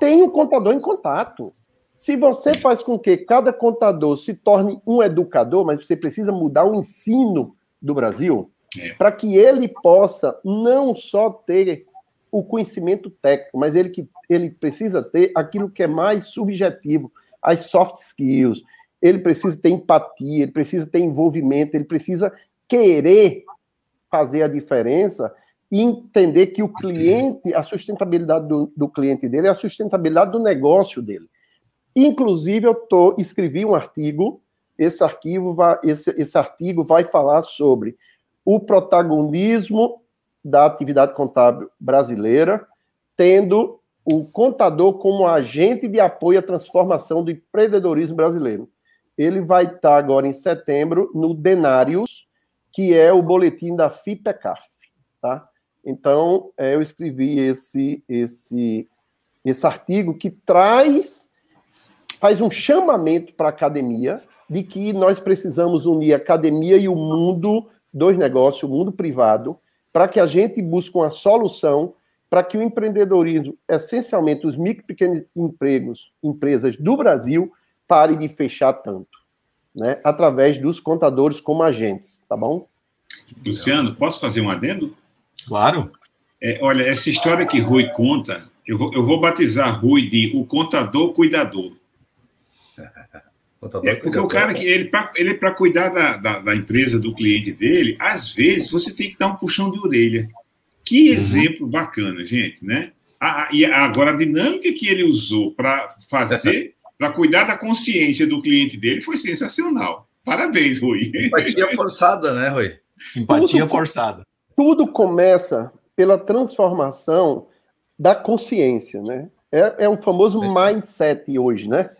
tem um contador em contato. Se você faz com que cada contador se torne um educador, mas você precisa mudar o ensino do Brasil, é. para que ele possa não só ter o conhecimento técnico, mas ele, que, ele precisa ter aquilo que é mais subjetivo, as soft skills. Ele precisa ter empatia, ele precisa ter envolvimento, ele precisa querer fazer a diferença e entender que o cliente, a sustentabilidade do, do cliente dele é a sustentabilidade do negócio dele. Inclusive, eu tô, escrevi um artigo, esse, arquivo vai, esse, esse artigo vai falar sobre o protagonismo da atividade contábil brasileira, tendo o contador como agente de apoio à transformação do empreendedorismo brasileiro. Ele vai estar agora em setembro no Denários, que é o boletim da FIPECAF, tá? Então, é, eu escrevi esse, esse, esse artigo que traz, faz um chamamento para a academia de que nós precisamos unir a academia e o mundo dos negócios, o mundo privado, para que a gente busque uma solução para que o empreendedorismo, essencialmente os micro e pequenos empregos, empresas do Brasil, pare de fechar tanto né, através dos contadores como agentes, tá bom? Luciano, posso fazer um adendo? Claro. É, olha, essa história que Rui conta, eu vou, eu vou batizar Rui de o contador cuidador. Contador é porque o cara que ele para ele para cuidar da, da, da, empresa do cliente dele, às vezes você tem que dar um puxão de orelha. Que uhum. exemplo bacana, gente, né? A, e agora a dinâmica que ele usou para fazer para cuidar da consciência do cliente dele foi sensacional. Parabéns, Rui. Empatia forçada, né, Rui? Empatia tudo, forçada. Tudo começa pela transformação da consciência, né? É, é o famoso mindset hoje, né?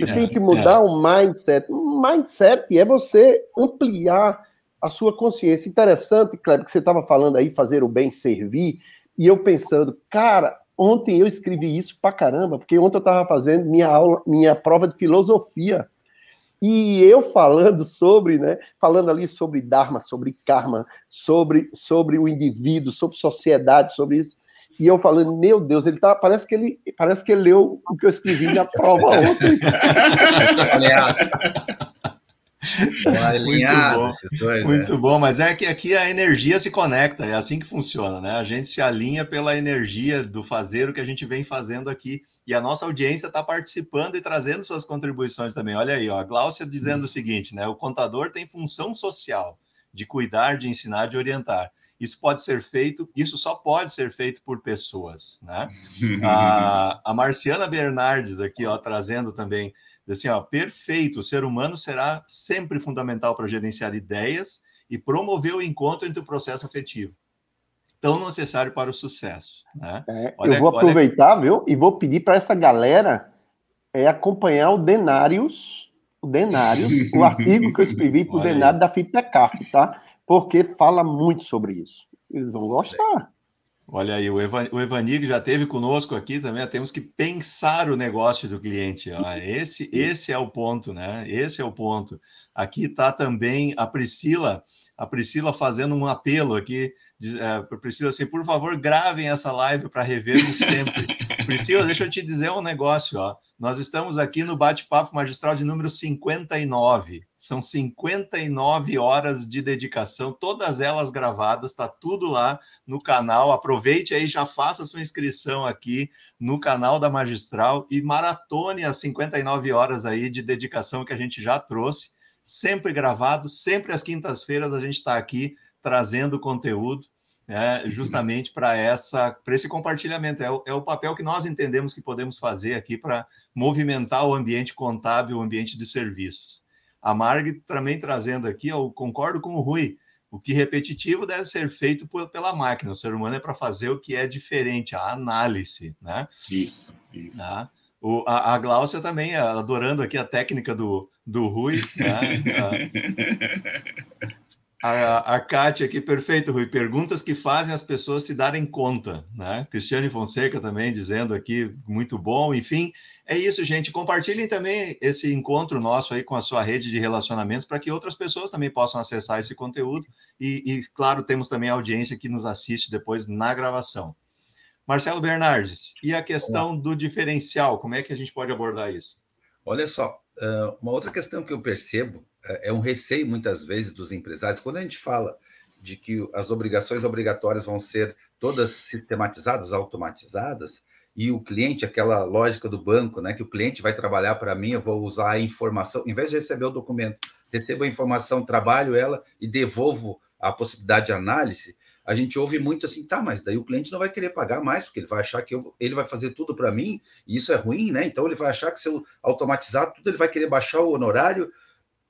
Você tem que mudar é. o mindset. O mindset é você ampliar a sua consciência. Interessante, Kleber, que você estava falando aí, fazer o bem, servir, e eu pensando, cara, Ontem eu escrevi isso pra caramba, porque ontem eu estava fazendo minha aula, minha prova de filosofia. E eu falando sobre, né, falando ali sobre Dharma, sobre karma, sobre, sobre o indivíduo, sobre sociedade, sobre isso. E eu falando, meu Deus, ele tá, parece que ele, parece que ele leu o que eu escrevi na prova ontem. muito bom, dois, muito né? bom, mas é que aqui a energia se conecta, é assim que funciona, né? A gente se alinha pela energia do fazer o que a gente vem fazendo aqui e a nossa audiência está participando e trazendo suas contribuições também. Olha aí, ó, a Gláucia dizendo hum. o seguinte, né? O contador tem função social de cuidar, de ensinar, de orientar. Isso pode ser feito, isso só pode ser feito por pessoas, né? a, a Marciana Bernardes aqui, ó, trazendo também Assim, ó, perfeito, o ser humano será sempre fundamental para gerenciar ideias e promover o encontro entre o processo afetivo. Tão necessário para o sucesso. Né? É, olha, eu vou aproveitar, olha... viu? E vou pedir para essa galera é, acompanhar o Denários, o Denários, o artigo que eu escrevi para o Denário da FIPECAF, tá? Porque fala muito sobre isso. Eles vão gostar. Olha aí, o, Evan, o Evanig já teve conosco aqui também. Temos que pensar o negócio do cliente. Esse, esse é o ponto, né? Esse é o ponto. Aqui está também a Priscila, a Priscila fazendo um apelo aqui. É, Priscila, assim, por favor, gravem essa live para revermos sempre. Priscila, deixa eu te dizer um negócio, ó. Nós estamos aqui no bate-papo magistral de número 59. São 59 horas de dedicação, todas elas gravadas, está tudo lá no canal. Aproveite aí, já faça sua inscrição aqui no canal da Magistral e maratone as 59 horas aí de dedicação que a gente já trouxe, sempre gravado, sempre às quintas-feiras a gente está aqui trazendo conteúdo é, justamente para essa para esse compartilhamento. É o, é o papel que nós entendemos que podemos fazer aqui para movimentar o ambiente contábil, o ambiente de serviços. A Marg também trazendo aqui, eu concordo com o Rui, o que repetitivo deve ser feito por, pela máquina. O ser humano é para fazer o que é diferente, a análise, né? Isso, isso. Né? O, a, a Gláucia também, adorando aqui a técnica do, do Rui. Né? A, a Kátia aqui, perfeito, Rui. Perguntas que fazem as pessoas se darem conta, né? Cristiane Fonseca também dizendo aqui, muito bom. Enfim, é isso, gente. Compartilhem também esse encontro nosso aí com a sua rede de relacionamentos para que outras pessoas também possam acessar esse conteúdo. E, e, claro, temos também a audiência que nos assiste depois na gravação. Marcelo Bernardes, e a questão do diferencial, como é que a gente pode abordar isso? Olha só, uma outra questão que eu percebo é, é um receio muitas vezes dos empresários quando a gente fala de que as obrigações obrigatórias vão ser todas sistematizadas, automatizadas, e o cliente, aquela lógica do banco, né, que o cliente vai trabalhar para mim, eu vou usar a informação, em vez de receber o documento, recebo a informação, trabalho ela e devolvo a possibilidade de análise, a gente ouve muito assim, tá, mas daí o cliente não vai querer pagar mais, porque ele vai achar que eu, ele vai fazer tudo para mim, e isso é ruim, né? Então ele vai achar que se eu automatizar tudo, ele vai querer baixar o honorário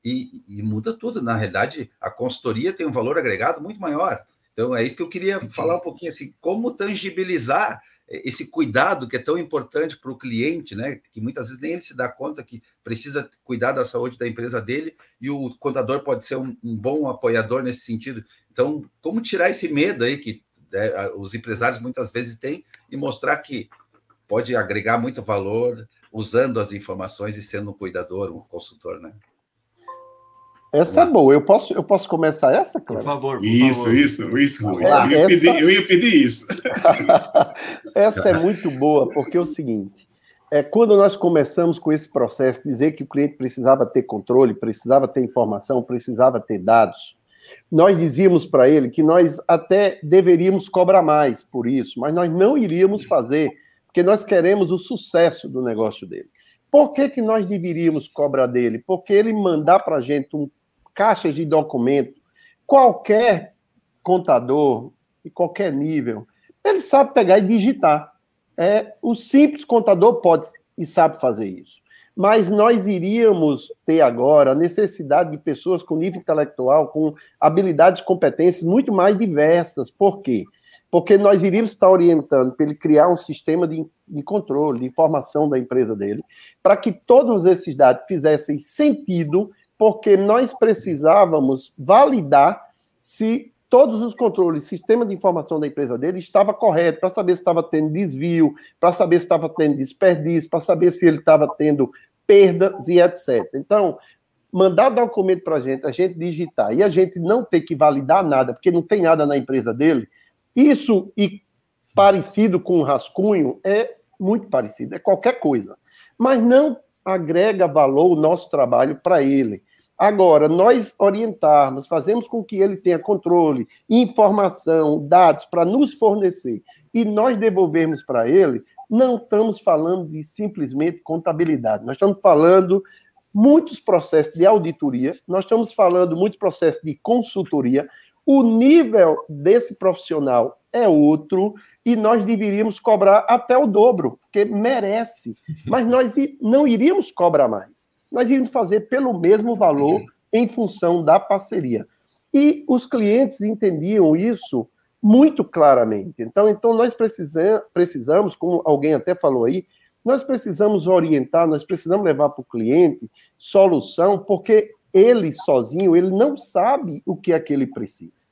e, e, muda tudo. Na realidade, a consultoria tem um valor agregado muito maior. Então, é isso que eu queria falar um pouquinho assim, como tangibilizar esse cuidado que é tão importante para o cliente, né? Que muitas vezes nem ele se dá conta que precisa cuidar da saúde da empresa dele e o contador pode ser um, um bom apoiador nesse sentido. Então, como tirar esse medo aí que né, os empresários muitas vezes têm e mostrar que pode agregar muito valor usando as informações e sendo um cuidador, um consultor, né? Essa é boa. Eu posso, eu posso começar essa, Clara? Por favor. Por isso, favor. isso, isso, Rui. Ah, eu, ia essa... pedir, eu ia pedir isso. essa é muito boa, porque é o seguinte: é, quando nós começamos com esse processo, dizer que o cliente precisava ter controle, precisava ter informação, precisava ter dados, nós dizíamos para ele que nós até deveríamos cobrar mais por isso, mas nós não iríamos fazer, porque nós queremos o sucesso do negócio dele. Por que, que nós deveríamos cobrar dele? Porque ele mandar para a gente um caixas de documento, qualquer contador, de qualquer nível, ele sabe pegar e digitar. É, o simples contador pode e sabe fazer isso. Mas nós iríamos ter agora a necessidade de pessoas com nível intelectual, com habilidades e competências muito mais diversas. Por quê? Porque nós iríamos estar orientando para ele criar um sistema de, de controle, de informação da empresa dele, para que todos esses dados fizessem sentido porque nós precisávamos validar se todos os controles, sistema de informação da empresa dele estava correto, para saber se estava tendo desvio, para saber se estava tendo desperdício, para saber se ele estava tendo perdas e etc. Então, mandar documento para a gente, a gente digitar e a gente não ter que validar nada, porque não tem nada na empresa dele, isso e parecido com um rascunho é muito parecido, é qualquer coisa. Mas não agrega valor o nosso trabalho para ele. Agora, nós orientarmos, fazemos com que ele tenha controle, informação, dados para nos fornecer e nós devolvermos para ele, não estamos falando de simplesmente contabilidade, nós estamos falando muitos processos de auditoria, nós estamos falando muitos processos de consultoria. O nível desse profissional é outro e nós deveríamos cobrar até o dobro, porque merece, mas nós não iríamos cobrar mais. Nós iríamos fazer pelo mesmo valor em função da parceria. E os clientes entendiam isso muito claramente. Então, então nós precisamos, precisamos, como alguém até falou aí, nós precisamos orientar, nós precisamos levar para o cliente solução, porque ele sozinho, ele não sabe o que é que ele precisa.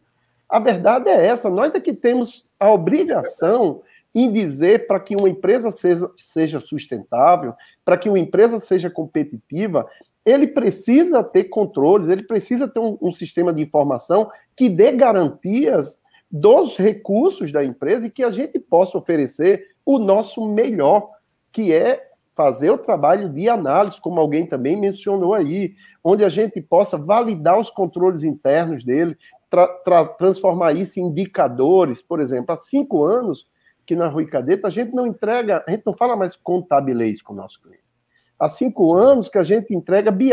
A verdade é essa, nós é que temos a obrigação em dizer para que uma empresa seja, seja sustentável, para que uma empresa seja competitiva, ele precisa ter controles, ele precisa ter um, um, sistema de informação que dê garantias dos recursos da empresa e que a gente possa oferecer o nosso melhor, que é fazer o trabalho de análise, como alguém também mencionou aí, onde a gente possa validar os controles internos dele, tra tra transformar isso em indicadores, por exemplo, há cinco anos que na Rui Cadeta a gente não entrega, a gente não fala mais contabilês com o nosso cliente. Há cinco anos que a gente entrega BI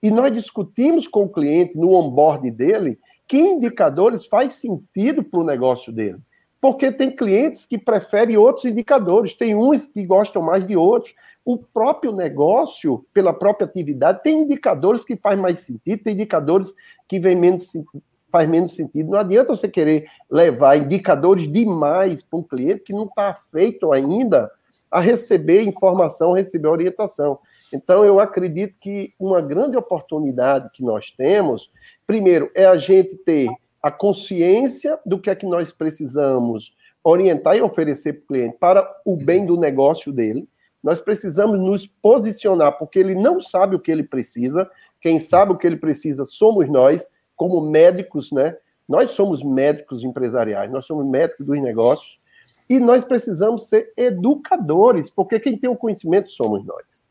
e nós discutimos com o cliente no onboard dele que indicadores faz sentido para o negócio dele. Porque tem clientes que preferem outros indicadores, tem uns que gostam mais de outros. O próprio negócio, pela própria atividade, tem indicadores que faz mais sentido, tem indicadores que vem menos, faz menos sentido. Não adianta você querer levar indicadores demais para um cliente que não está feito ainda a receber informação, receber orientação. Então, eu acredito que uma grande oportunidade que nós temos, primeiro, é a gente ter a consciência do que é que nós precisamos orientar e oferecer para o cliente para o bem do negócio dele. Nós precisamos nos posicionar, porque ele não sabe o que ele precisa. Quem sabe o que ele precisa somos nós, como médicos, né? Nós somos médicos empresariais, nós somos médicos dos negócios. E nós precisamos ser educadores, porque quem tem o conhecimento somos nós.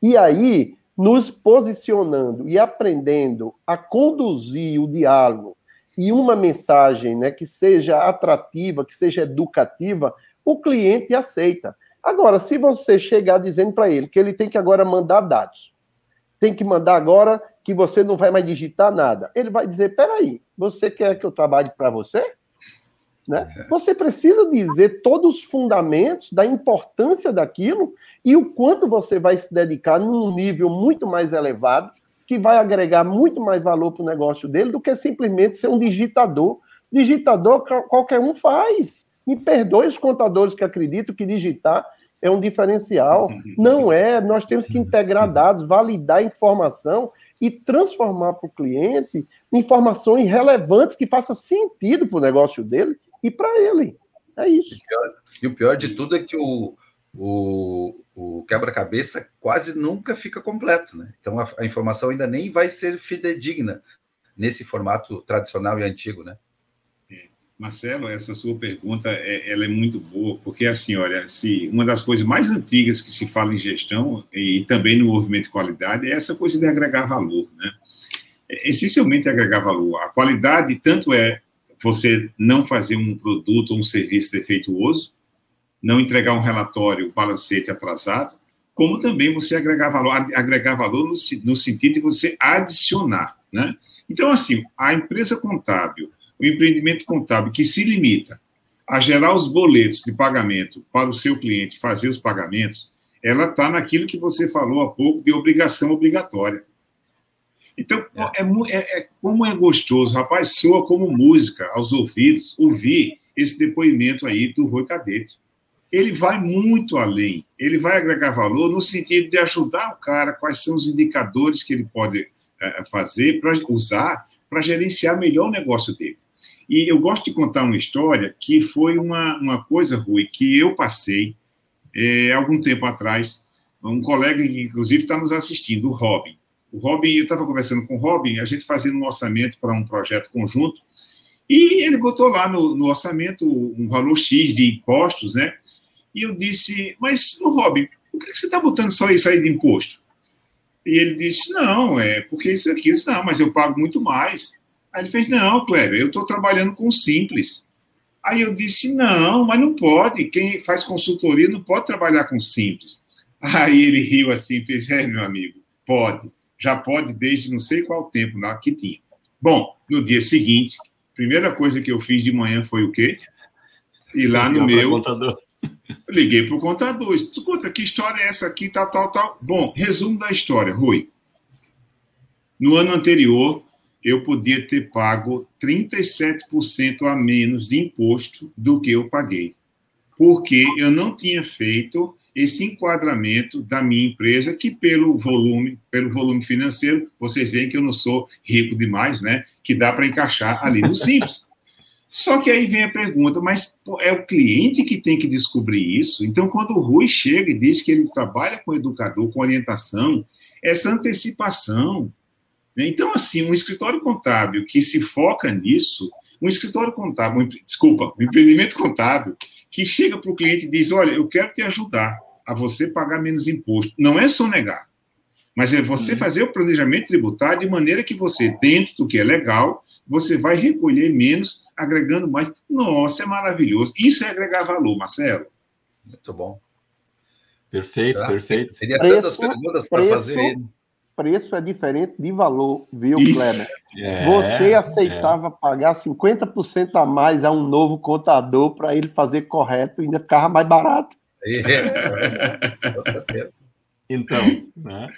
E aí, nos posicionando e aprendendo a conduzir o diálogo e uma mensagem né, que seja atrativa, que seja educativa, o cliente aceita. Agora, se você chegar dizendo para ele que ele tem que agora mandar dados, tem que mandar agora que você não vai mais digitar nada, ele vai dizer: peraí, você quer que eu trabalhe para você? Né? É. Você precisa dizer todos os fundamentos da importância daquilo e o quanto você vai se dedicar num nível muito mais elevado, que vai agregar muito mais valor para o negócio dele do que simplesmente ser um digitador. Digitador qualquer um faz. Me perdoe os contadores que acreditam que digitar é um diferencial. Não é. Nós temos que integrar dados, validar informação e transformar para o cliente informações relevantes que façam sentido para o negócio dele e para ele. É isso. E, pior, e, o pior de tudo é que o, o, o quebra-cabeça quase nunca fica completo, né? Então a, a, informação ainda nem vai ser fidedigna nesse formato tradicional e antigo, né? Marcelo, essa sua pergunta é, ela é muito boa, porque assim, olha, se uma das coisas mais antigas que se fala em gestão e também no movimento de qualidade é essa coisa de agregar valor, né? É, essencialmente agregar valor. A qualidade tanto é você não fazer um produto ou um serviço defeituoso, não entregar um relatório balancete atrasado, como também você agregar valor, agregar valor no, no sentido de você adicionar, né? Então, assim, a empresa contábil, o empreendimento contábil que se limita a gerar os boletos de pagamento para o seu cliente fazer os pagamentos, ela está naquilo que você falou há pouco de obrigação obrigatória. Então, é. É, é, é, como é gostoso, rapaz, soa como música aos ouvidos ouvir esse depoimento aí do Rui Cadete. Ele vai muito além, ele vai agregar valor no sentido de ajudar o cara, quais são os indicadores que ele pode é, fazer, para usar, para gerenciar melhor o negócio dele. E eu gosto de contar uma história que foi uma, uma coisa, Rui, que eu passei é, algum tempo atrás. Um colega que, inclusive, está nos assistindo, o Robin. O Robin, eu estava conversando com o Robin, a gente fazendo um orçamento para um projeto conjunto, e ele botou lá no, no, orçamento um valor X de impostos, né? E eu disse, mas, Robin, por que você está botando só isso aí de imposto? E ele disse, não, é porque isso aqui, não, mas eu pago muito mais. Aí ele fez, não, Kleber, eu estou trabalhando com simples. Aí eu disse, não, mas não pode, quem faz consultoria não pode trabalhar com simples. Aí ele riu assim, fez, é, meu amigo, pode já pode desde não sei qual tempo lá que tinha. Bom, no dia seguinte, primeira coisa que eu fiz de manhã foi o quê? Ir lá no meu. Liguei para o contador. Conta, que história é essa aqui, tal, tal, tal. Bom, resumo da história, Rui. No ano anterior, eu podia ter pago 37% a menos de imposto do que eu paguei, porque eu não tinha feito esse enquadramento da minha empresa, que pelo volume, pelo volume financeiro, vocês veem que eu não sou rico demais, né? Que dá para encaixar ali no simples. Só que aí vem a pergunta, mas é o cliente que tem que descobrir isso? Então, quando o Rui chega e diz que ele trabalha com educador, com orientação, essa antecipação. Né? Então, assim, um escritório contábil que se foca nisso, um escritório contábil, um, desculpa, um empreendimento contábil, que chega para o cliente e diz: Olha, eu quero te ajudar a você pagar menos imposto. Não é sonegar, mas é você uhum. fazer o planejamento tributário de maneira que você, dentro do que é legal, você vai recolher menos, agregando mais. Nossa, é maravilhoso. Isso é agregar valor, Marcelo. Muito bom. Perfeito, tá? perfeito. Seria tantas perguntas para fazer. Preço é diferente de valor, viu, Kleber? É, você aceitava é. pagar 50% a mais a um novo contador para ele fazer correto e ainda ficava mais barato. É, com certeza. Então, né?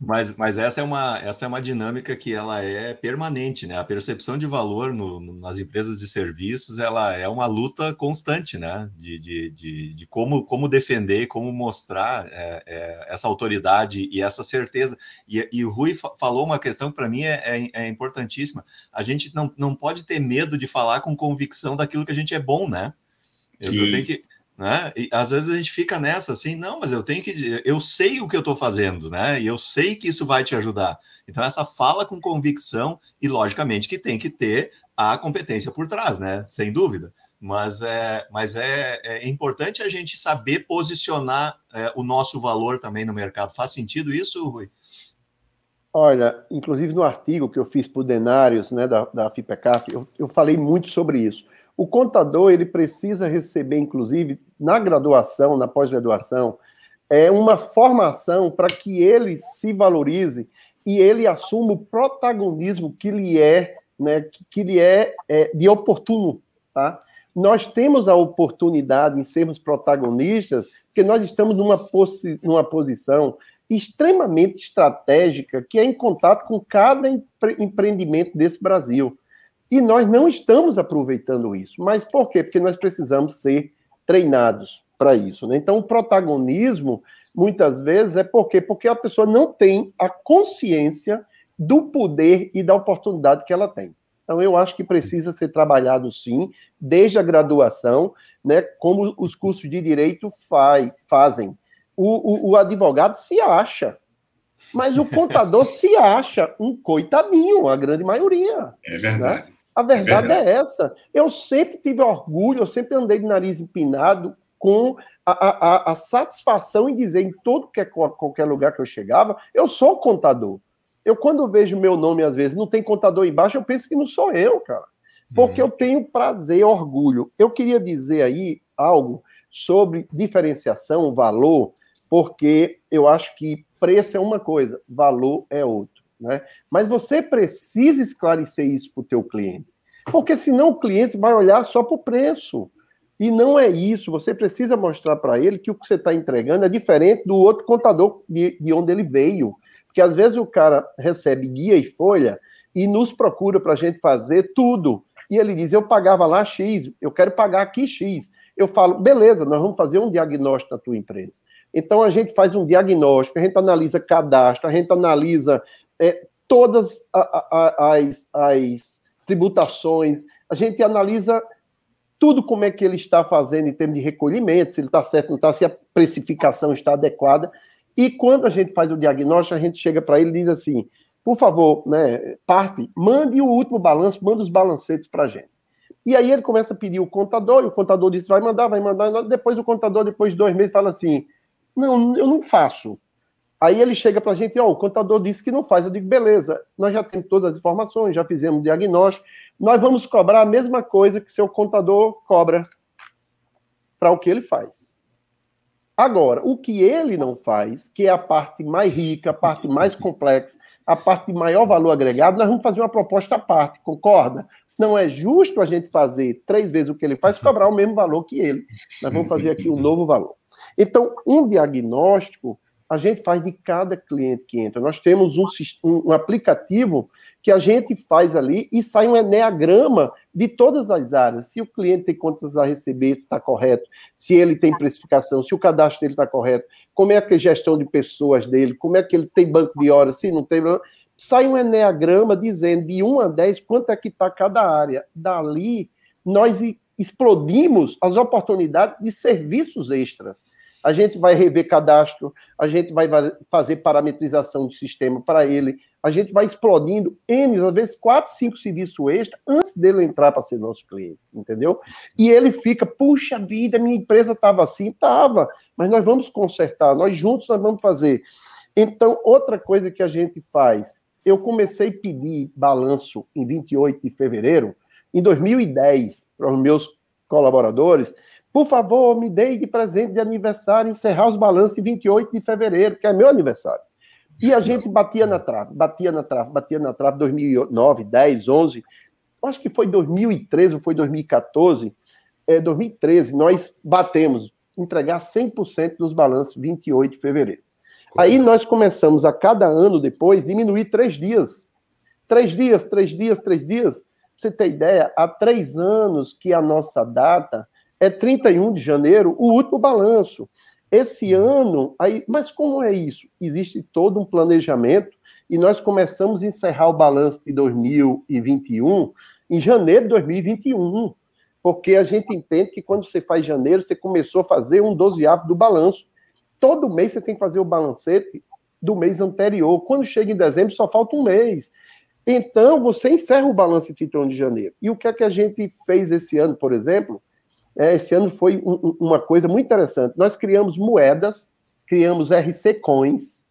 Mas, mas essa, é uma, essa é uma dinâmica que ela é permanente, né? A percepção de valor no, no, nas empresas de serviços, ela é uma luta constante, né? De, de, de, de como, como defender, como mostrar é, é, essa autoridade e essa certeza. E, e o Rui falou uma questão que para mim é, é, é, importantíssima. A gente não, não pode ter medo de falar com convicção daquilo que a gente é bom, né? Eu, eu tenho que né? E às vezes a gente fica nessa assim, não, mas eu tenho que, eu sei o que eu estou fazendo, né? E eu sei que isso vai te ajudar. Então essa fala com convicção e logicamente que tem que ter a competência por trás, né? Sem dúvida. Mas é, mas é, é importante a gente saber posicionar é, o nosso valor também no mercado. Faz sentido isso, Rui? Olha, inclusive no artigo que eu fiz para o Denários, né, da, da FIPECAF, eu, eu falei muito sobre isso. O contador ele precisa receber, inclusive, na graduação, na pós-graduação, é uma formação para que ele se valorize e ele assuma o protagonismo que lhe é, né, que lhe é, é de oportuno, tá? Nós temos a oportunidade em sermos protagonistas, porque nós estamos numa, posi numa posição extremamente estratégica que é em contato com cada empre empreendimento desse Brasil. E nós não estamos aproveitando isso. Mas por quê? Porque nós precisamos ser treinados para isso. Né? Então, o protagonismo, muitas vezes, é por quê? Porque a pessoa não tem a consciência do poder e da oportunidade que ela tem. Então, eu acho que precisa ser trabalhado, sim, desde a graduação, né, como os cursos de direito faz, fazem. O, o, o advogado se acha, mas o contador se acha um coitadinho, a grande maioria. É verdade. Né? A verdade é, é, essa. Eu sempre tive orgulho, eu sempre andei de nariz empinado com a, a, a satisfação em dizer em todo que, qualquer lugar que eu chegava, eu sou contador. Eu, quando vejo meu nome, às vezes, não tem contador embaixo, eu penso que não sou eu, cara. Porque uhum. eu tenho prazer, orgulho. Eu queria dizer aí algo sobre diferenciação, valor, porque eu acho que preço é uma coisa, valor é outra. Né? Mas você precisa esclarecer isso para o teu cliente, porque senão o cliente vai olhar só para o preço. E não é isso. Você precisa mostrar para ele que o que você está entregando é diferente do outro contador de, de onde ele veio. Porque às vezes o cara recebe guia e folha e nos procura para a gente fazer tudo. E ele diz: Eu pagava lá X, eu quero pagar aqui X. Eu falo: Beleza, nós vamos fazer um diagnóstico da tua empresa. Então a gente faz um diagnóstico, a gente analisa cadastro, a gente analisa é, todas a, a, as, as tributações, a gente analisa tudo como é que ele está fazendo em termos de recolhimento, se ele está certo, não está, se a precificação está adequada. E quando a gente faz o diagnóstico, a gente chega para ele e diz assim: por favor, né, parte, mande o último balanço, manda os balancetes para a gente. E aí ele começa a pedir o contador, e o contador diz: vai mandar, vai mandar. Depois o contador, depois de dois meses, fala assim: não, eu não faço. Aí ele chega para a gente, ó, oh, o contador disse que não faz. Eu digo, beleza, nós já temos todas as informações, já fizemos o diagnóstico, nós vamos cobrar a mesma coisa que seu contador cobra para o que ele faz. Agora, o que ele não faz, que é a parte mais rica, a parte mais complexa, a parte de maior valor agregado, nós vamos fazer uma proposta à parte, concorda? Não é justo a gente fazer três vezes o que ele faz e cobrar o mesmo valor que ele. Nós vamos fazer aqui um novo valor. Então, um diagnóstico a gente faz de cada cliente que entra. Nós temos um, um, aplicativo que a gente faz ali e sai um eneagrama de todas as áreas. Se o cliente tem contas a receber, se está correto, se ele tem precificação, se o cadastro dele está correto, como é que é a gestão de pessoas dele, como é que ele tem banco de horas, se não tem sai um eneagrama dizendo de 1 a 10 quanto é que está cada área. Dali, nós explodimos as oportunidades de serviços extras. A gente vai rever cadastro, a gente vai fazer parametrização de sistema para ele, a gente vai explodindo N, às vezes, quatro, cinco serviços extras antes dele entrar para ser nosso cliente, entendeu? E ele fica, puxa vida, minha empresa estava assim, estava, mas nós vamos consertar, nós juntos nós vamos fazer. Então, outra coisa que a gente faz, eu comecei a pedir balanço em 28 de fevereiro, em 2010, para os meus colaboradores, por favor, me dê de presente de aniversário encerrar os balanços em 28 de fevereiro, que é meu aniversário. E a gente batia na trave, batia na trave, batia na trave 2009, 10, 11, acho que foi 2013 ou foi 2014, é, 2013, nós batemos entregar 100% dos balanços 28 de fevereiro. Aí nós começamos a cada ano depois diminuir três dias. Três dias, três dias, três dias. Pra você ter ideia, há três anos que a nossa data é 31 de janeiro, o último balanço. Esse ano, aí, mas como é isso? Existe todo um planejamento e nós começamos a encerrar o balanço de 2021 em janeiro de 2021, porque a gente entende que quando você faz janeiro, você começou a fazer um dozeavo do balanço. Todo mês você tem que fazer o balancete do mês anterior. Quando chega em dezembro, só falta um mês. Então, você encerra o balanço de 31 de janeiro. E o que é que a gente fez esse ano, por exemplo? É, esse ano foi um, uma coisa muito interessante. Nós criamos moedas, criamos RC Coins.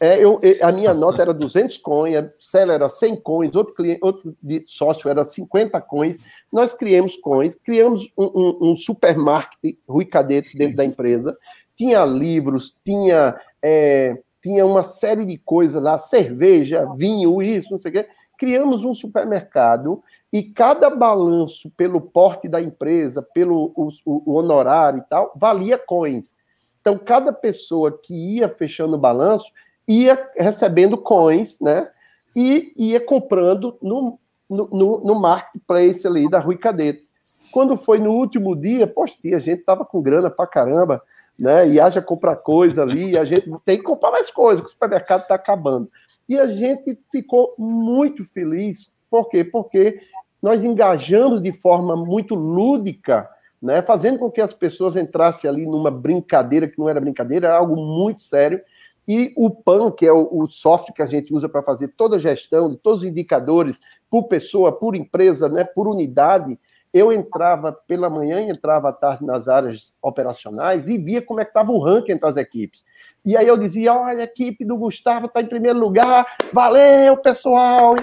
É, eu, a minha nota era 200 coins, a Cela era 100 coins, outro, cliente, outro sócio era 50 coins. Nós criamos coins, criamos um, um, um supermarket Rui Cadete dentro da empresa. Tinha livros, tinha, é, tinha uma série de coisas lá, cerveja, vinho, isso, não sei o quê. Criamos um supermercado e cada balanço pelo porte da empresa, pelo o, o, honorário e tal, valia coins. Então, cada pessoa que ia fechando o balanço ia recebendo coins, né? E ia comprando no, no, no marketplace ali da Rui Cadete. Quando foi no último dia, poxa, a gente tava com grana pra caramba, né? E haja comprar coisa ali, a gente tem que comprar mais coisas, que o supermercado está acabando. E a gente ficou muito feliz. Por quê? Porque nós engajamos de forma muito lúdica, né, fazendo com que as pessoas entrassem ali numa brincadeira que não era brincadeira, era algo muito sério. E o PAN, que é o, o software que a gente usa para fazer toda a gestão de todos os indicadores, por pessoa, por empresa, né, por unidade, eu entrava pela manhã e entrava à tarde nas áreas operacionais e via como é que estava o ranking entre as equipes. E aí eu dizia, olha, a equipe do Gustavo está em primeiro lugar, valeu, pessoal!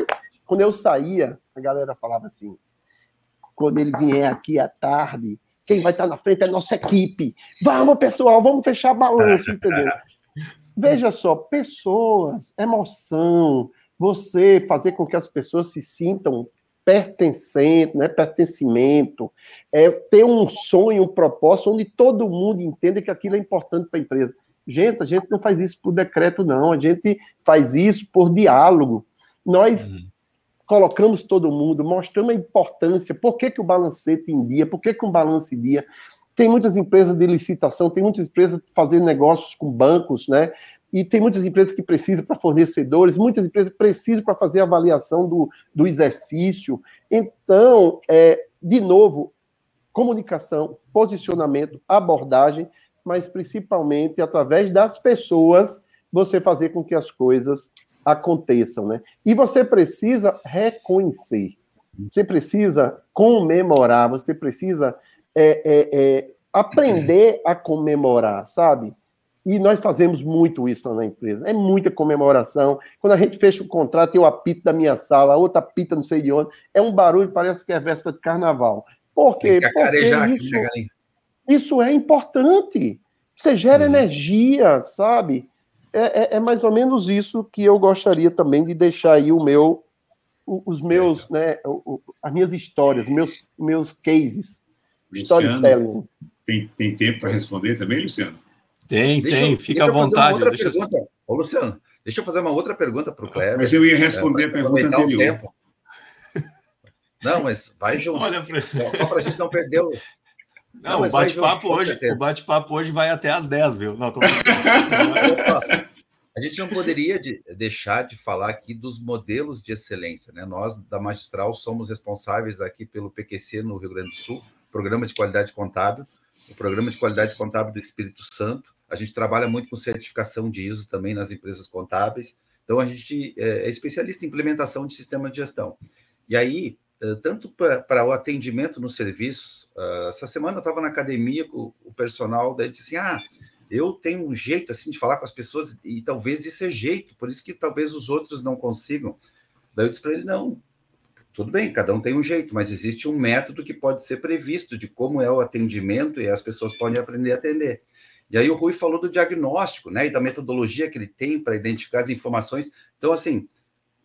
Quando eu saía, a galera falava assim: quando ele vier aqui à tarde, quem vai estar na frente é a nossa equipe. Vamos, pessoal, vamos fechar balanço, entendeu? Veja só, pessoas, emoção, você fazer com que as pessoas se sintam pertencente, né, pertencimento, é ter um sonho, um propósito, onde todo mundo entenda que aquilo é importante para a empresa. Gente, a gente não faz isso por decreto, não, a gente faz isso por diálogo. Nós uhum colocamos todo mundo, mostramos a importância, por que, que o balancete em dia, por que, que um balance em dia. Tem muitas empresas de licitação, tem muitas empresas fazendo negócios com bancos, né? E tem muitas empresas que precisam para fornecedores, muitas empresas precisam para fazer avaliação do, do exercício. Então, é, de novo, comunicação, posicionamento, abordagem, mas principalmente através das pessoas, você fazer com que as coisas aconteçam, né? E você precisa reconhecer, você precisa comemorar, você precisa é, é, é, aprender a comemorar, sabe? E nós fazemos muito isso na empresa. É muita comemoração. Quando a gente fecha o contrato, tem o apito da minha sala, a outra apita não sei de onde. É um barulho, parece que é véspera de carnaval. Por quê? Porque isso, isso é importante. Você gera uhum. energia, sabe? É, é, é, mais ou menos isso que eu gostaria também de deixar aí o meu, os meus, né, as minhas histórias, meus, meus cases, storytelling. Tem, tem tempo para responder também, Luciano? Tem, deixa, tem, fica à vontade. Deixa pergunta. Eu... Ô, Luciano, deixa eu fazer uma outra pergunta para o Kleber. Mas eu ia responder é, a pergunta anterior. Não, mas vai junto. Olha pra... Só, só para a gente não perder o. Não, não o bate-papo hoje, o bate-papo hoje vai até às 10, viu? Não, tô... Olha só. A gente não poderia de, deixar de falar aqui dos modelos de excelência, né? Nós da Magistral somos responsáveis aqui pelo PQC no Rio Grande do Sul, Programa de Qualidade Contábil, o Programa de Qualidade Contábil do Espírito Santo. A gente trabalha muito com certificação de ISO também nas empresas contábeis. Então a gente é, é especialista em implementação de sistema de gestão. E aí eh, tanto para o atendimento nos serviços. Uh, essa semana eu estava na academia com o personal, daí disse assim: ah, eu tenho um jeito assim de falar com as pessoas e talvez isso é jeito, por isso que talvez os outros não consigam. Daí eu disse para ele: não, tudo bem, cada um tem um jeito, mas existe um método que pode ser previsto de como é o atendimento e as pessoas podem aprender a atender. E aí o Rui falou do diagnóstico, né, e da metodologia que ele tem para identificar as informações. Então, assim,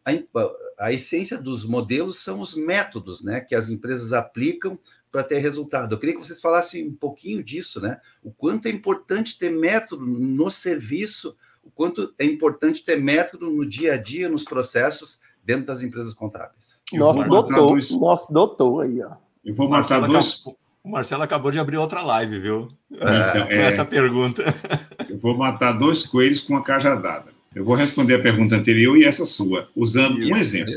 a, a essência dos modelos são os métodos né, que as empresas aplicam para ter resultado. Eu queria que vocês falassem um pouquinho disso, né? O quanto é importante ter método no serviço, o quanto é importante ter método no dia a dia, nos processos dentro das empresas contábeis. Nosso doutor, dois... nosso doutor aí, ó. Eu vou matar dois. Acabou, o Marcelo acabou de abrir outra live, viu? É, então, com é... essa pergunta. Eu vou matar dois coelhos com uma cajadada. Eu vou responder a pergunta anterior e essa sua, usando um exemplo,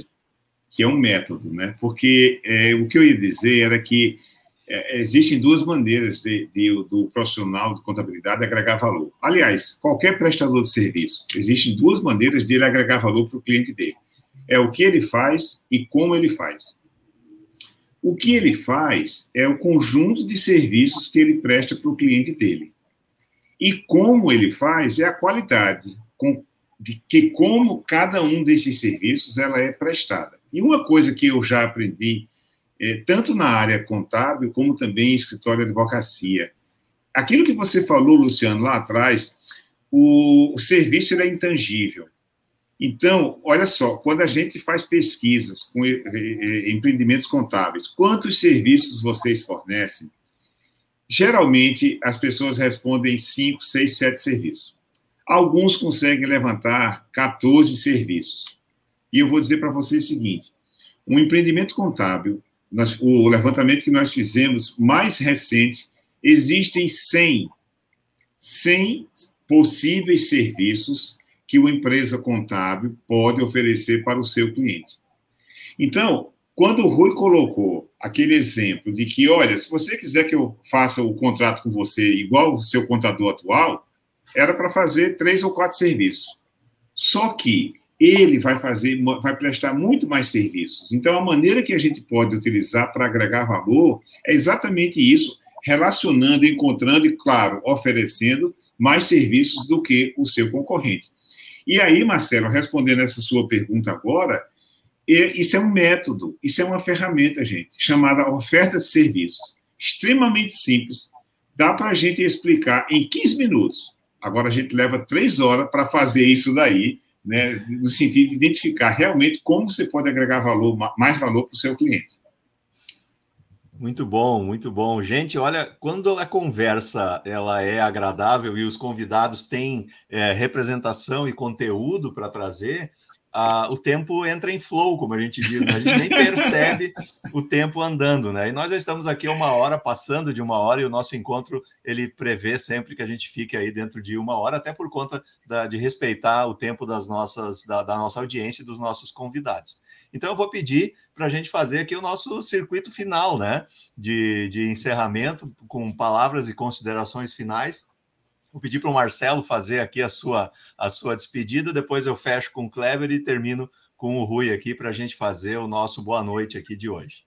que é um método, né? Porque é, o que eu ia dizer era que é, existem duas maneiras de, de, do profissional de contabilidade agregar valor. Aliás, qualquer prestador de serviço, existem duas maneiras de ele agregar valor para o cliente dele. É o que ele faz e como ele faz. O que ele faz é o conjunto de serviços que ele presta para o cliente dele. E como ele faz é a qualidade, com de que como cada um desses serviços ela é prestada. E uma coisa que eu já aprendi, é, tanto na área contábil como também em escritório de advocacia, aquilo que você falou, Luciano, lá atrás, o, o serviço é intangível. Então, olha só, quando a gente faz pesquisas com eh, eh, empreendimentos contábeis, quantos serviços vocês fornecem? Geralmente, as pessoas respondem cinco, seis, sete serviços. Alguns conseguem levantar 14 serviços. E eu vou dizer para vocês o seguinte: um empreendimento contábil, nós, o levantamento que nós fizemos mais recente, existem 100, 100 possíveis serviços que uma empresa contábil pode oferecer para o seu cliente. Então, quando o Rui colocou aquele exemplo de que, olha, se você quiser que eu faça o contrato com você igual o seu contador atual, era para fazer três ou quatro serviços. Só que ele vai fazer, vai prestar muito mais serviços. Então, a maneira que a gente pode utilizar para agregar valor é exatamente isso, relacionando, encontrando e, claro, oferecendo mais serviços do que o seu concorrente. E aí, Marcelo, respondendo essa sua pergunta agora, isso é um método, isso é uma ferramenta, gente, chamada oferta de serviços. Extremamente simples. Dá para a gente explicar em 15 minutos Agora a gente leva três horas para fazer isso daí, né, no sentido de identificar realmente como você pode agregar valor, mais valor para o seu cliente. Muito bom, muito bom. Gente, olha, quando a conversa ela é agradável e os convidados têm é, representação e conteúdo para trazer, o tempo entra em flow, como a gente diz, né? a gente nem percebe o tempo andando, né? E nós já estamos aqui uma hora, passando de uma hora, e o nosso encontro ele prevê sempre que a gente fique aí dentro de uma hora, até por conta da, de respeitar o tempo das nossas, da, da nossa audiência e dos nossos convidados. Então, eu vou pedir para a gente fazer aqui o nosso circuito final, né? De, de encerramento, com palavras e considerações finais. Vou pedir para o Marcelo fazer aqui a sua, a sua despedida, depois eu fecho com o Kleber e termino com o Rui aqui para a gente fazer o nosso boa noite aqui de hoje.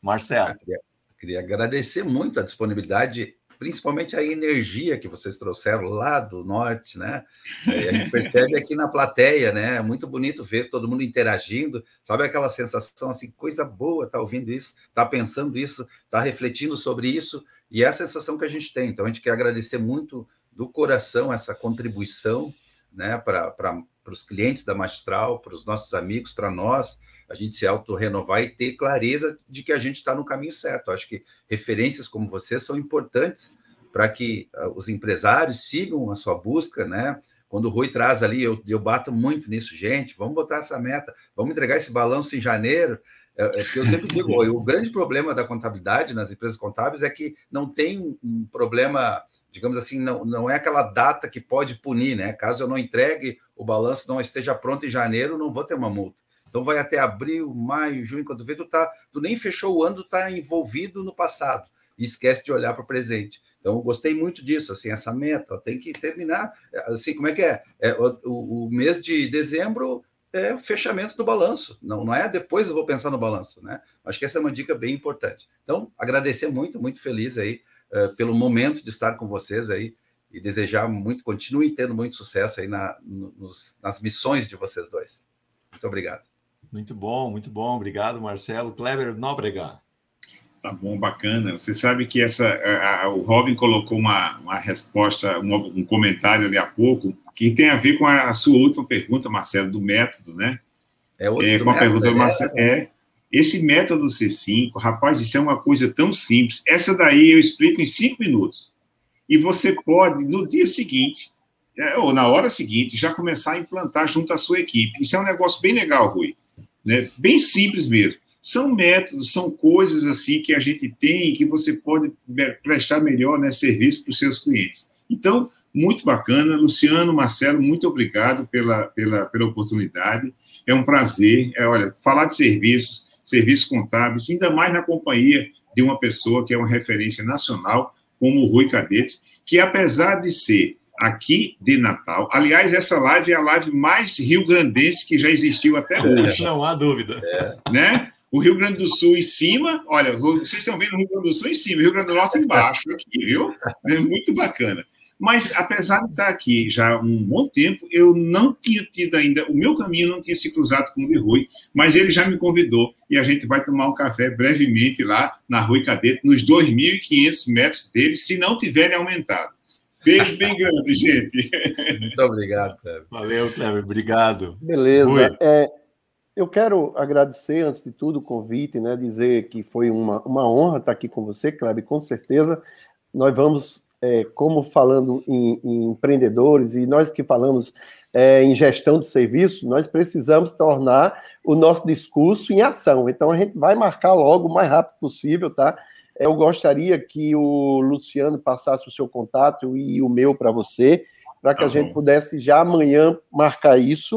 Marcelo. Queria, queria agradecer muito a disponibilidade principalmente a energia que vocês trouxeram lá do norte, né? E a gente percebe aqui na plateia, né? É muito bonito ver todo mundo interagindo, sabe aquela sensação assim, coisa boa, tá ouvindo isso, tá pensando isso, tá refletindo sobre isso, e é a sensação que a gente tem. Então a gente quer agradecer muito do coração essa contribuição né, para os clientes da Magistral, para os nossos amigos, para nós, a gente se auto-renovar e ter clareza de que a gente está no caminho certo. Acho que referências como você são importantes para que uh, os empresários sigam a sua busca, né? Quando o Rui traz ali, eu, eu bato muito nisso, gente, vamos botar essa meta, vamos entregar esse balanço em janeiro. É, é eu sempre digo, o grande problema da contabilidade nas empresas contábeis é que não tem um problema, digamos assim, não, não é aquela data que pode punir, né? Caso eu não entregue o balanço, não esteja pronto em janeiro, não vou ter uma multa. Então vai até abril, maio, junho, quando vê, tu, tá, tu nem fechou o ano, tu está envolvido no passado e esquece de olhar para o presente. Então, gostei muito disso, assim, essa meta, tem que terminar, assim, como é que é? é o, o, mês de dezembro é fechamento do balanço, não, não é depois eu vou pensar no balanço, né? Acho que essa é uma dica bem importante. Então, agradecer muito, muito feliz aí uh, pelo momento de estar com vocês aí e desejar muito, continuem tendo muito sucesso aí na, nos, nas missões de vocês dois. Muito obrigado. Muito bom, muito bom. Obrigado, Marcelo. Kleber Nóbrega. Tá bom, bacana. Você sabe que essa, a, a, o Robin colocou uma, uma resposta, um, um comentário ali há pouco, que tem a ver com a, a sua última pergunta, Marcelo, do método, né? É, outro é com a pergunta do Marcelo. É, é, esse método C5, rapaz, isso é uma coisa tão simples. Essa daí eu explico em cinco minutos. E você pode, no dia seguinte, é, ou na hora seguinte, já começar a implantar junto à sua equipe. Isso é um negócio bem legal, Rui. Né? Bem simples mesmo. São métodos, são coisas assim que a gente tem que você pode prestar melhor né, serviço para os seus clientes. Então, muito bacana. Luciano, Marcelo, muito obrigado pela, pela, pela oportunidade. É um prazer. É, olha, falar de serviços, serviços contábeis, ainda mais na companhia de uma pessoa que é uma referência nacional, como o Rui Cadete, que apesar de ser aqui de Natal, aliás, essa live é a live mais rio-grandense que já existiu até hoje. Não há dúvida. É. Né? O Rio Grande do Sul em cima, olha, vocês estão vendo o Rio Grande do Sul em cima, o Rio Grande do Norte embaixo, aqui, viu? É muito bacana. Mas, apesar de estar aqui já há um bom tempo, eu não tinha tido ainda, o meu caminho não tinha se cruzado com o de Rui, mas ele já me convidou e a gente vai tomar um café brevemente lá na Rui Cadete, nos 2.500 metros dele, se não tiverem aumentado. Beijo bem grande, gente. Muito obrigado, Cleber. Valeu, Cleber. Obrigado. Beleza. É, eu quero agradecer, antes de tudo, o convite, né? Dizer que foi uma, uma honra estar aqui com você, Kleber. Com certeza, nós vamos é, como falando em, em, empreendedores e nós que falamos é, em gestão de serviço, nós precisamos tornar o nosso discurso em ação. Então a gente vai marcar logo o mais rápido possível, tá? Eu gostaria que o Luciano passasse o seu contato e o meu para você, para que tá a gente pudesse já amanhã marcar isso.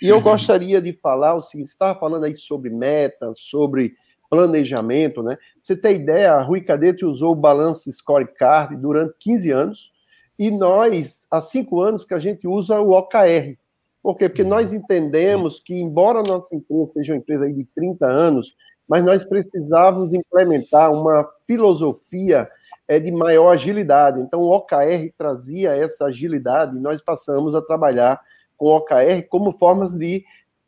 E eu uhum. gostaria de falar o seguinte: você estava falando aí sobre metas, sobre planejamento, né? você ter ideia, a Rui Cadete usou o Balance Scorecard durante 15 anos e nós, há cinco anos que a gente usa o OKR. Por quê? Porque nós entendemos que, embora a nossa empresa seja uma empresa de 30 anos, mas nós precisávamos implementar uma filosofia é, de maior agilidade. Então, o OKR trazia essa agilidade e nós passamos a trabalhar com o OKR como formas de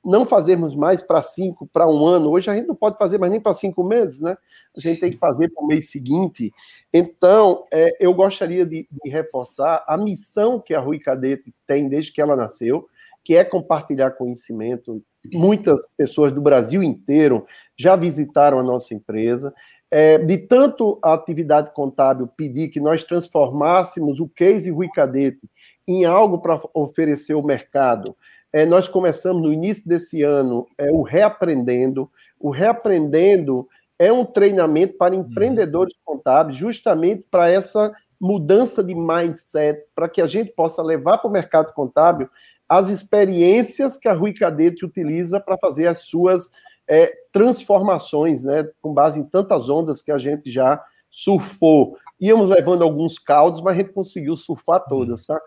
não fazermos mais para cinco, para um ano. Hoje a gente não pode fazer mais nem para cinco meses, né? A gente tem que fazer para o mês seguinte. Então, é, eu gostaria de, de, reforçar a missão que a Rui Cadete tem desde que ela nasceu, que é compartilhar conhecimento. Muitas pessoas do Brasil inteiro já visitaram a nossa empresa. É, de tanto a atividade contábil pedir que nós transformássemos o case Rui Cadete em algo para oferecer ao mercado, é, nós começamos no início desse ano é, o Reaprendendo. O Reaprendendo é um treinamento para uhum. empreendedores contábeis, justamente para essa mudança de mindset, para que a gente possa levar para o mercado contábil as experiências que a Rui Cadete utiliza para fazer as suas é, transformações, né, com base em tantas ondas que a gente já surfou. Íamos levando alguns caldos, mas a gente conseguiu surfar todas, tá?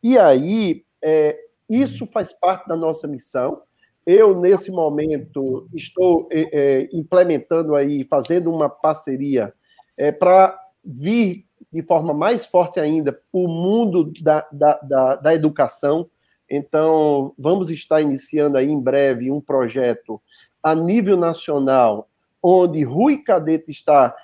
E aí, é, isso faz parte da nossa missão. Eu, nesse momento, estou é, é, implementando aí, fazendo uma parceria é, para vir de forma mais forte ainda o mundo da, da, da, da, educação. Então, vamos estar iniciando aí em breve um projeto a nível nacional, onde Rui Cadete está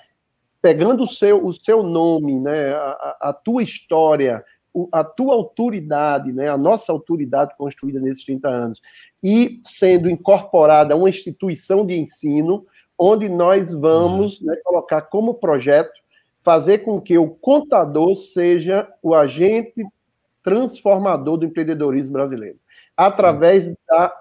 pegando o seu, o seu nome, né, a, a tua história, a tua autoridade, né, a nossa autoridade construída nesses 30 anos, e sendo incorporada a uma instituição de ensino, onde nós vamos uhum. né, colocar como projeto fazer com que o contador seja o agente transformador do empreendedorismo brasileiro, através da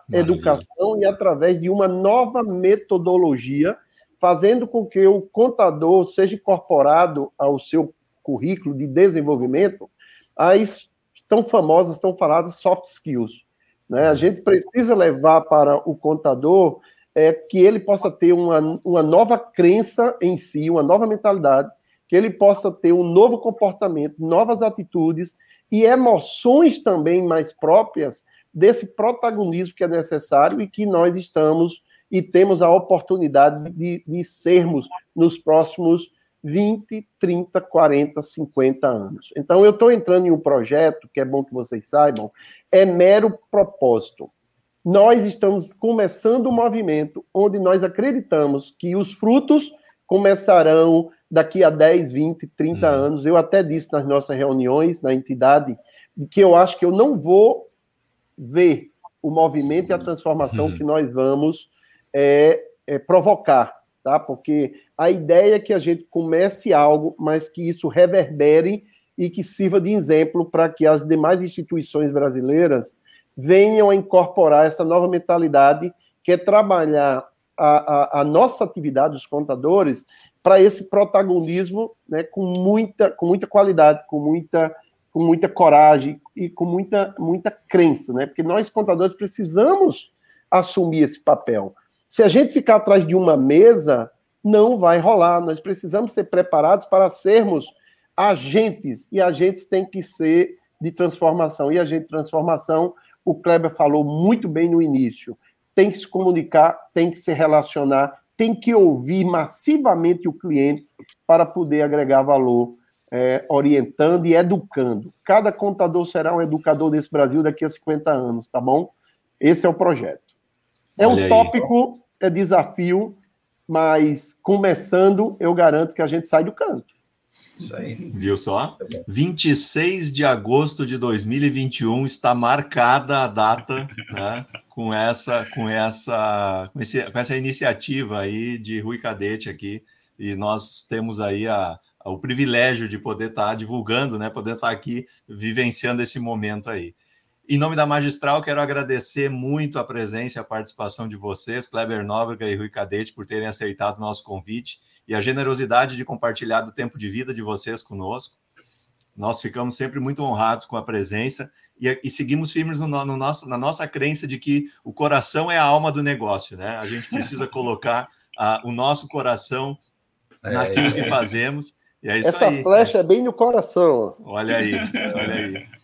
Maravilha. educação e através de uma nova metodologia, fazendo com que o contador seja incorporado ao seu currículo de desenvolvimento as tão famosas, tão faladas soft skills. Né? A gente precisa levar para o contador é, que ele possa ter uma, uma nova crença em si, uma nova mentalidade, que ele possa ter um novo comportamento, novas atitudes e emoções também mais próprias desse protagonismo que é necessário e que nós estamos e temos a oportunidade de, de sermos nos próximos 20, 30, 40, 50 anos. Então, eu estou entrando em um projeto, que é bom que vocês saibam, é mero propósito. Nós estamos começando um movimento onde nós acreditamos que os frutos começarão daqui a 10, 20, 30 uhum. anos. Eu até disse nas nossas reuniões, na entidade, que eu acho que eu não vou ver o movimento e a transformação uhum. que nós vamos é, é, provocar, tá? Porque a ideia é que a gente comece algo, mas que isso reverbere e que sirva de exemplo para que as demais instituições brasileiras venham a incorporar essa nova mentalidade, que é trabalhar a, a, a nossa atividade, os contadores, para esse protagonismo né, com, muita, com muita qualidade, com muita, com muita coragem e com muita, muita crença, né? Porque nós, contadores, precisamos assumir esse papel. Se a gente ficar atrás de uma mesa, não vai rolar. Nós precisamos ser preparados para sermos agentes, e agentes têm que ser de transformação. E agente de transformação, o Kleber falou muito bem no início, tem que se comunicar, tem que se relacionar, tem que ouvir massivamente o cliente para poder agregar valor, é, orientando e educando. Cada contador será um educador desse Brasil daqui a 50 anos, tá bom? Esse é o projeto. É Olha um tópico, é desafio, mas começando, eu garanto que a gente sai do canto. Isso aí. Viu só? 26 de agosto de 2021 está marcada a data né, com, essa, com, essa, com, esse, com essa iniciativa aí de Rui Cadete aqui. E nós temos aí a, a, o privilégio de poder estar tá divulgando, né, poder estar tá aqui vivenciando esse momento aí. Em nome da Magistral, quero agradecer muito a presença e a participação de vocês, Kleber Nóbrega e Rui Cadete, por terem aceitado o nosso convite e a generosidade de compartilhar do tempo de vida de vocês conosco. Nós ficamos sempre muito honrados com a presença e, e seguimos firmes no, no nosso, na nossa crença de que o coração é a alma do negócio, né? A gente precisa colocar o nosso coração é, naquilo é, que fazemos. E é isso Essa aí, flecha é bem no coração. Olha aí, olha aí.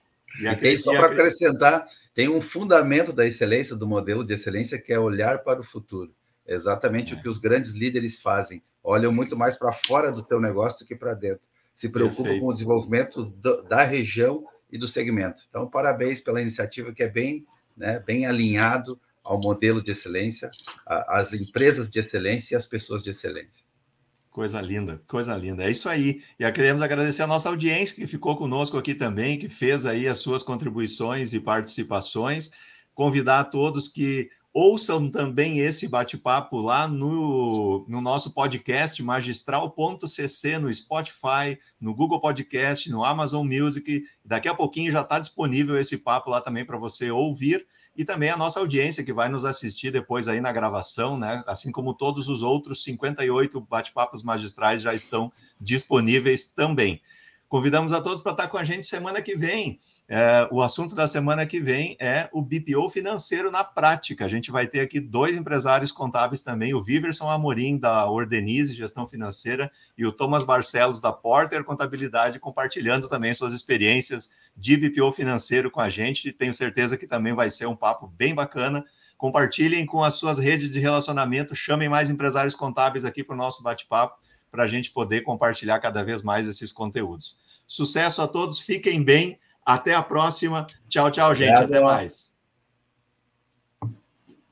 E, e tem só para acrescentar, tem um fundamento da excelência, do modelo de excelência, que é olhar para o futuro. É exatamente é. o que os grandes líderes fazem olham muito mais para fora do seu negócio do que para dentro. Se preocupam Perfeito. com o desenvolvimento do, da região e do segmento. Então, parabéns pela iniciativa que é bem, né, bem alinhado ao modelo de excelência, às empresas de excelência e às pessoas de excelência. Coisa linda, coisa linda. É isso aí. E queremos agradecer a nossa audiência que ficou conosco aqui também, que fez aí as suas contribuições e participações. Convidar a todos que Ouçam também esse bate-papo lá no, no nosso podcast magistral.cc, no Spotify, no Google Podcast, no Amazon Music. Daqui a pouquinho já está disponível esse papo lá também para você ouvir. E também a nossa audiência que vai nos assistir depois aí na gravação, né? Assim como todos os outros 58 bate-papos magistrais já estão disponíveis também. Convidamos a todos para estar com a gente semana que vem. É, o assunto da semana que vem é o BPO financeiro na prática. A gente vai ter aqui dois empresários contábeis também, o Viverson Amorim, da Ordenize Gestão Financeira, e o Thomas Barcelos, da Porter Contabilidade, compartilhando também suas experiências de BPO financeiro com a gente. Tenho certeza que também vai ser um papo bem bacana. Compartilhem com as suas redes de relacionamento, chamem mais empresários contábeis aqui para o nosso bate-papo, para a gente poder compartilhar cada vez mais esses conteúdos. Sucesso a todos, fiquem bem. Até a próxima. Tchau, tchau, gente. Obrigado. Até mais.